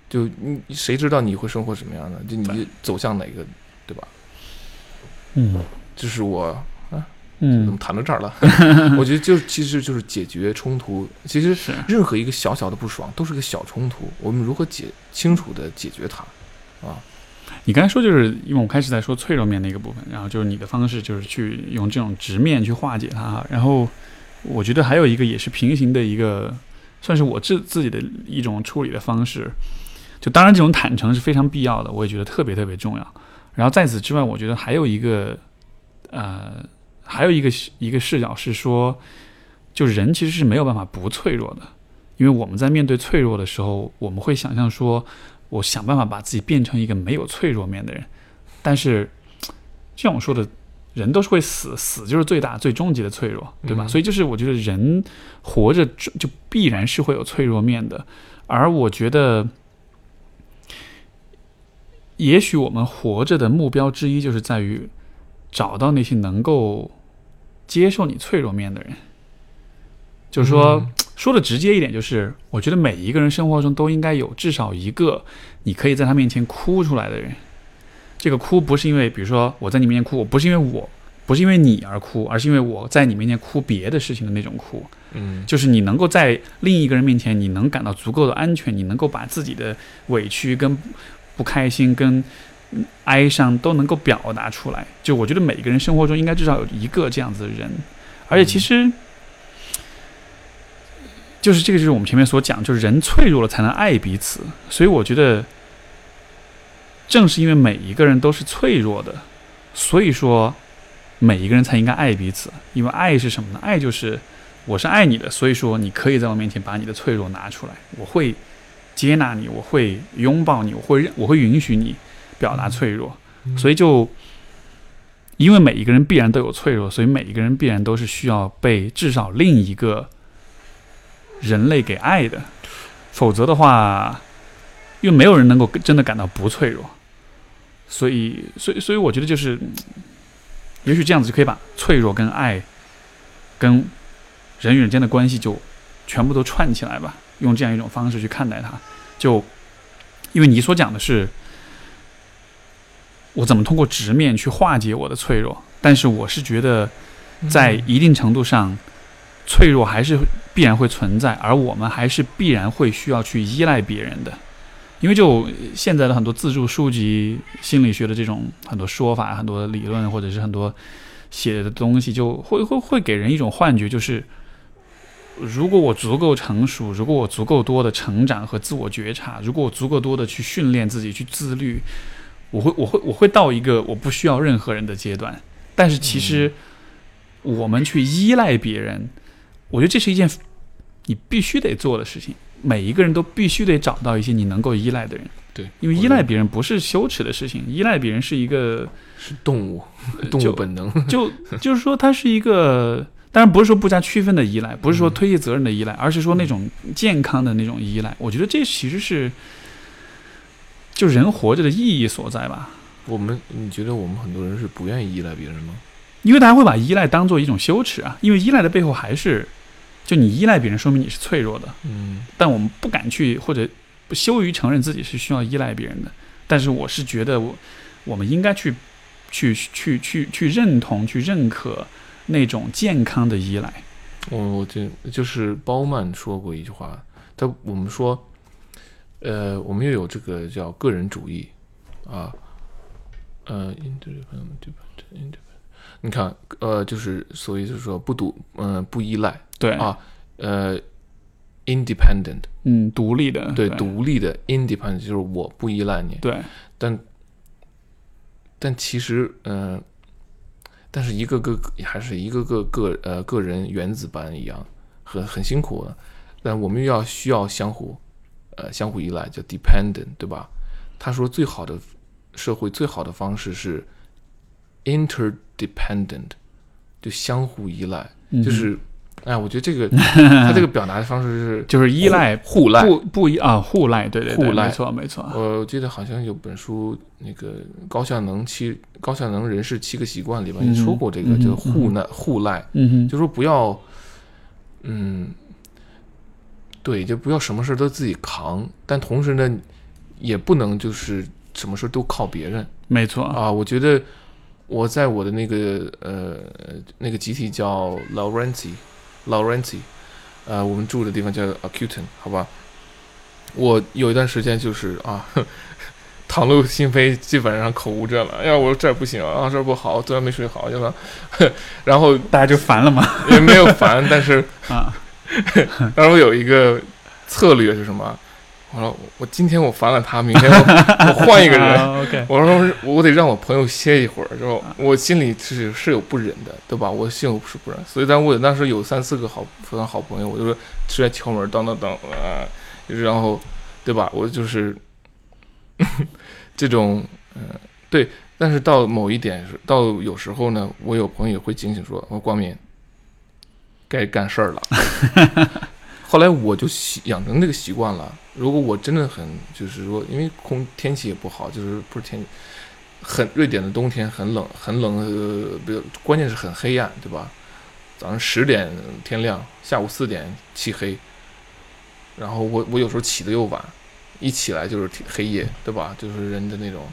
就你谁知道你会生活什么样呢？就你走向哪个，对吧？嗯这是我怎么嗯，谈到这儿了？[LAUGHS] 我觉得就其实就是解决冲突。其实是任何一个小小的不爽都是个小冲突，我们如何解清楚的解决它啊？你刚才说就是因为我开始在说脆弱面那个部分，然后就是你的方式就是去用这种直面去化解它，然后我觉得还有一个也是平行的一个，算是我自自己的一种处理的方式。就当然这种坦诚是非常必要的，我也觉得特别特别重要。然后在此之外，我觉得还有一个呃，还有一个一个视角是说，就人其实是没有办法不脆弱的，因为我们在面对脆弱的时候，我们会想象说。我想办法把自己变成一个没有脆弱面的人，但是就像我说的，人都是会死，死就是最大、最终极的脆弱，对吧？嗯所以就是我觉得人活着就就必然是会有脆弱面的，而我觉得，也许我们活着的目标之一就是在于找到那些能够接受你脆弱面的人，就是说。嗯说的直接一点，就是我觉得每一个人生活中都应该有至少一个你可以在他面前哭出来的人。这个哭不是因为，比如说我在你面前哭，我不是因为我，不是因为你而哭，而是因为我在你面前哭别的事情的那种哭。嗯就是你能够在另一个人面前，你能感到足够的安全，你能够把自己的委屈、跟不开心、跟哀伤都能够表达出来。就我觉得每个人生活中应该至少有一个这样子的人，而且其实。就是这个，就是我们前面所讲，就是人脆弱了才能爱彼此，所以我觉得，正是因为每一个人都是脆弱的，所以说每一个人才应该爱彼此。因为爱是什么呢？爱就是我是爱你的，所以说你可以在我面前把你的脆弱拿出来，我会接纳你，我会拥抱你，我会认我会允许你表达脆弱。所以就因为每一个人必然都有脆弱，所以每一个人必然都是需要被至少另一个人类给爱的，否则的话，因为没有人能够真的感到不脆弱，所以，所以，所以我觉得就是，嗯也许这样子就可以把脆弱跟爱，跟人与人间的关系就全部都串起来吧，用这样一种方式去看待它，就因为你所讲的是。我怎么通过直面去化解我的脆弱？但是我是觉得，在一定程度上，脆弱还是必然会存在，而我们还是必然会需要去依赖别人的。因为就现在的很多自助书籍、心理学的这种很多说法、很多理论，或者是很多写的东西，就会会会给人一种幻觉，就是如果我足够成熟，如果我足够多的成长和自我觉察，如果我足够多的去训练自己、去自律。我会，我会，我会到一个我不需要任何人的阶段。但是其实，我们去依赖别人，我觉得这是一件你必须得做的事情。每一个人都必须得找到一些你能够依赖的人。对，因为依赖别人不是羞耻的事情，依赖别人是一个是动物，动物本能。[LAUGHS] 就就是说，它是一个，当然不是说不加区分的依赖，不是说推卸责任的依赖，而是说那种健康的那种依赖。我觉得这其实是。就人活着的意义所在吧。我们，你觉得我们很多人是不愿意依赖别人吗？因为大家会把依赖当做一种羞耻啊，因为依赖的背后还是就你依赖别人，说明你是脆弱的。嗯但我们不敢去或者不羞于承认自己是需要依赖别人的。但是我是觉得我我们应该去去去去去认同、去认可那种健康的依赖。我我觉得就是包曼说过一句话，他我们说，呃，我们又有这个叫个人主义啊，呃，independent independent，你看，呃，就是所以就是说不独，嗯、不依赖对，啊，呃，independent，嗯，独立的，对，对。独立的 independent 就是我不依赖你，对。但但其实，嗯、但是一个个还是一个个个呃个人原子般一样，很很辛苦的。但我们又要需要相互呃相互依赖，叫 dependent，对吧？他说最好的社会最好的方式是 interdependent，就相互依赖，嗯就是哎，我觉得这个 [LAUGHS] 他这个表达的方式是 [LAUGHS] 就是依赖互赖，不不依啊互赖，对对对，互赖没错没错，我记得好像有本书，那个高效能七高效能人士七个习惯里边嗯也说过这个，嗯就是互赖互赖，嗯哼，就说不要，嗯，对，就不要什么事都自己扛，但同时呢，也不能就是什么事都靠别人没错，啊。我觉得我在我的那个呃那个集体叫 Laurenti，Laurenti，呃，我们住的地方叫 Acuton，好吧。我有一段时间就是啊，[LAUGHS] 袒露心扉，基本上口无遮拦。哎呀，我说这儿不行啊，这儿不好，昨天没睡好，要不然，[LAUGHS] 然后大家就烦了嘛也没有烦，但是 [LAUGHS] 啊，[LAUGHS] 然后有一个策略是什么？我说我今天我烦了他，明天我 [LAUGHS] 我换一个人。我说我得让我朋友歇一会儿，我心里是是有不忍的，对吧？我心有是不忍，所以当我当时有三四个好非常好朋友，我就说出来敲门，当当当啊，然后对吧？我就是 [LAUGHS] 这种嗯、呃对，但是到某一点是到有时候呢，我有朋友也会警醒说，我说光明该干事儿了。[LAUGHS] 后来我就习养成这个习惯了。如果我真的很就是说，因为空天气也不好，就是不是天气很瑞典的冬天很冷，很冷，呃，比如关键是很黑暗，对吧？早上十点天亮，下午四点漆黑。然后我我有时候起的又晚，一起来就是黑夜，对吧？就是人的那种，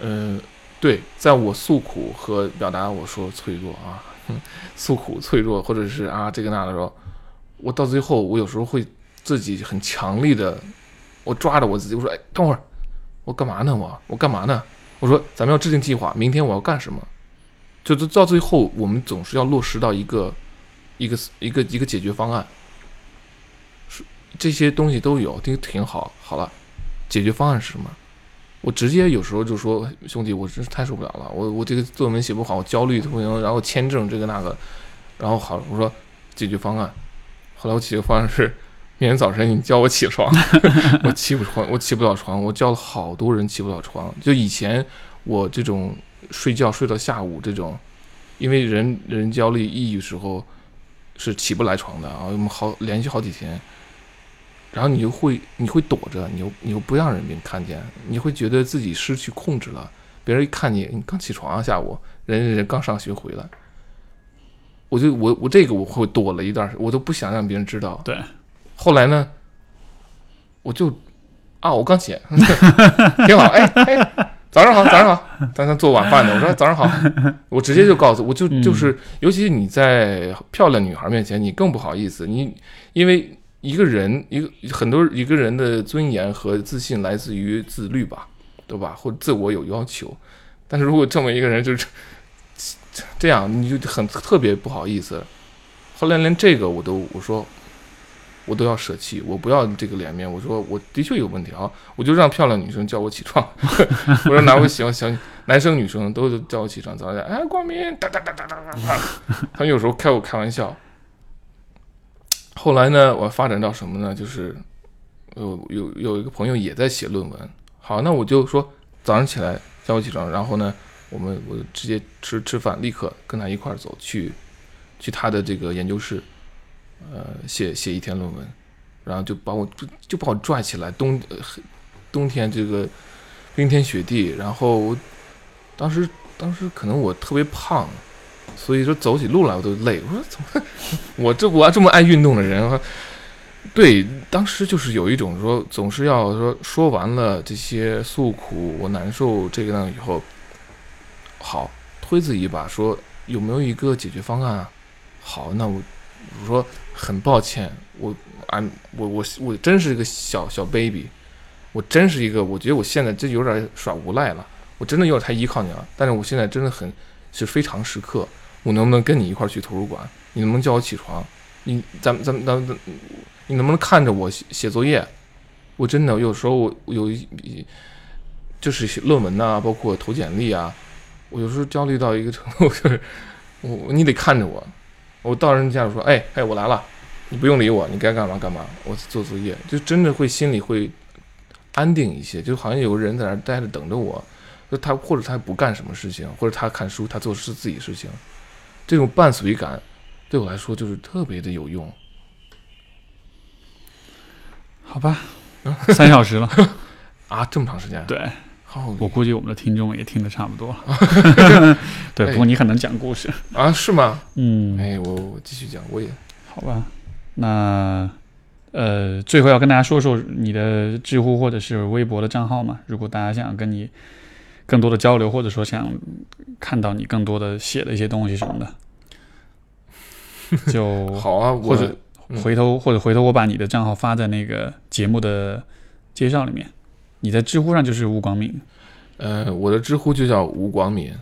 嗯、对，在我诉苦和表达我说脆弱啊，[LAUGHS] 诉苦脆弱，或者是啊这个那的时候，我到最后我有时候会自己很强力的，我抓着我自己，我说哎等会儿，我干嘛呢我我干嘛呢？我说咱们要制定计划，明天我要干什么？就是到最后我们总是要落实到一个一个一个一个解决方案，是这些东西都有，挺挺好。好了，解决方案是什么？我直接有时候就说兄弟，我真是太受不了了，我我这个作文写不好，我焦虑不行，然后签证这个那个，然后好，我说解决方案。后来我解决方案是，明天早晨你叫我起床，[LAUGHS] 我起不床，我起不了床，我叫了好多人起不了床。就以前我这种睡觉睡到下午这种，因为人人焦虑抑郁时候是起不来床的啊，我们好连续好几天。然后你就会你会躲着，你又你又不让人别人看见，你会觉得自己失去控制了。别人一看你，你刚起床啊，下午人人刚上学回来，我就我我这个我会躲了一段时，我都不想让别人知道。对，后来呢，我就啊，我刚起，[LAUGHS] 挺好，哎哎，早上好，早上好，咱咱做晚饭呢。我说早上好，我直接就告诉，我就就是，尤其你在漂亮女孩面前，你更不好意思，你因为一个人一个很多一个人的尊严和自信来自于自律吧，对吧？或自我有要求，但是如果这么一个人就是 [LAUGHS] 这样，你就很特别不好意思。后来连这个我都我说。我都要舍弃，我不要这个脸面。我说我的确有问题啊，我就让漂亮女生叫我起床。[LAUGHS] 我说哪位喜欢小男生女生都叫我起床，早点哎光明哒哒哒哒哒哒哒。他们有时候开我开玩笑。后来呢，我发展到什么呢？就是有有有一个朋友也在写论文。好，那我就说早上起来叫我起床，然后呢，我们我直接吃吃饭，立刻跟他一块儿走去去他的这个研究室。呃，写写一篇论文，然后就把我就把我拽起来，冬冬天这个冰天雪地，然后当时当时可能我特别胖，所以说走起路来我都累。我说怎么，[LAUGHS] 我这我这么爱运动的人，对，当时就是有一种说，总是要说说完了这些诉苦，我难受这个那以后，好推自己一把，说有没有一个解决方案啊？好，那我我说很抱歉，我俺我我我真是一个小小 baby，我真是一个，我觉得我现在这有点耍无赖了，我真的有点太依靠你了。但是我现在真的很是非常时刻，我能不能跟你一块儿去图书馆？你能不能叫我起床？你咱们咱咱，你能不能看着我写写作业？我真的有时候我有一就是写论文呐、包括投简历啊，我有时候焦虑到一个程度，就是我你得看着我。我到人家说，哎哎，我来了，你不用理我，你该干嘛干嘛，我做作业，就真的会心里会安定一些，就好像有个人在那儿待着等着我，就他或者他不干什么事情，或者他看书，他做是自己事情，这种伴随感对我来说就是特别的有用。好吧，三小时了。[LAUGHS] 啊，这么长时间？对，好，我估计我们的听众也听得差不多了。[LAUGHS] [LAUGHS] 对，不过你很能讲故事。啊，是吗？嗯，哎，我我继续讲，我也好吧。那呃，最后要跟大家说说你的知乎或者是微博的账号嘛？如果大家想跟你更多的交流，或者说想看到你更多的写的一些东西什么的，就 [LAUGHS] 好啊，或者嗯回头或者回头我把你的账号发在那个节目的介绍里面。你在知乎上就是吴广敏，呃，我的知乎就叫吴广敏，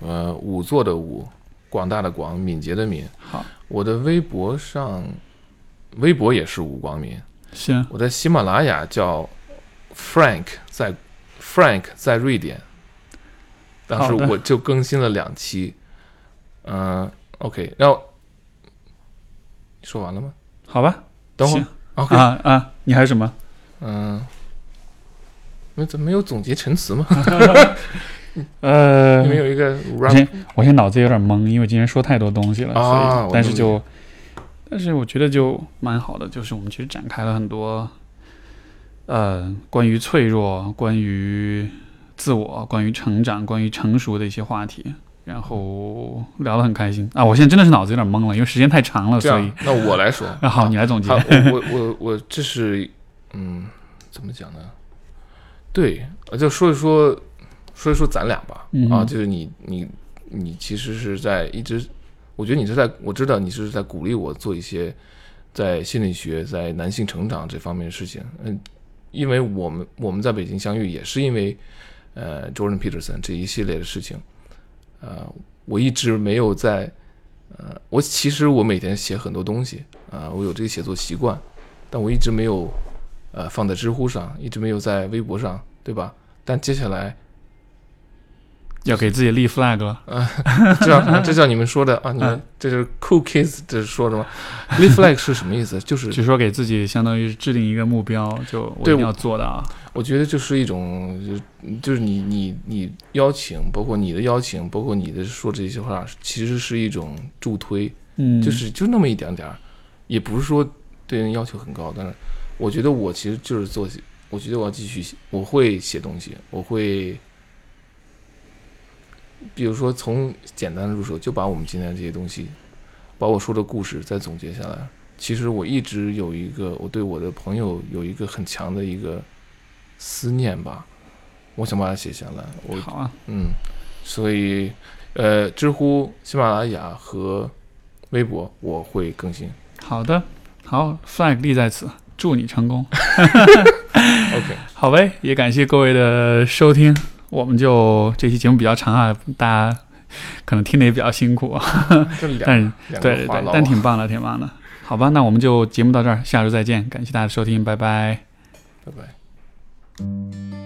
呃，五座的五，广大的广，敏捷的敏。好，我的微博上，微博也是吴广敏。行，我在喜马拉雅叫 Frank，在 Frank 在瑞典，当时我就更新了两期。嗯、o k 然后说完了吗？好吧，等会儿，OK，啊啊，你还有什么？嗯，那怎么没有总结陈词吗？[LAUGHS] 呃你，们有一个我现我现在脑子有点懵，因为今天说太多东西了，啊所以但是就，但是我觉得就蛮好的，就是我们其实展开了很多，呃，关于脆弱、关于自我、关于成长、关于成熟的一些话题，然后聊得很开心啊！我现在真的是脑子有点懵了，因为时间太长了，所以，那我来说。[LAUGHS] 啊，好，你来总结好，。我我我我这是嗯，怎么讲呢？对，呃就说一说说一说咱俩吧。嗯啊，就是你你你其实是在一直，我觉得你是在我知道你是在鼓励我做一些在心理学、在男性成长这方面的事情。嗯，因为我们我们在北京相遇也是因为呃 Jordan Peterson 这一系列的事情。呃，我一直没有在呃，我其实我每天写很多东西啊、我有这个写作习惯，但我一直没有呃放在知乎上，一直没有在微博上，对吧？但接下来要给自己立 flag 了，这叫 [LAUGHS] 这叫你们说的啊，你们这是 cool kids 这是说的吗？立 flag 是什么意思？就是就说给自己相当于是制定一个目标，就我一对定要做到啊。我觉得就是一种，就就是你你你邀请，包括你的邀请，包括你的说这些话，其实是一种助推，嗯，就是就那么一点点儿，也不是说对人要求很高，但是我觉得我其实就是做，我觉得我要继续写，我会写东西，我会，比如说从简单的入手，就把我们今天这些东西，把我说的故事再总结下来。其实我一直有一个，我对我的朋友有一个很强的一个思念吧，我想把它写下来。我好啊，嗯，所以呃，知乎、喜马拉雅和微博我会更新。好的，好，flag 立在此，祝你成功。[LAUGHS] [LAUGHS] OK，好呗，也感谢各位的收听，我们就这期节目比较长啊，大家可能听的也比较辛苦 [LAUGHS] 啊，但是对对但挺棒的，挺棒的。好吧，那我们就节目到这儿，下周再见，感谢大家的收听，拜拜。拜拜。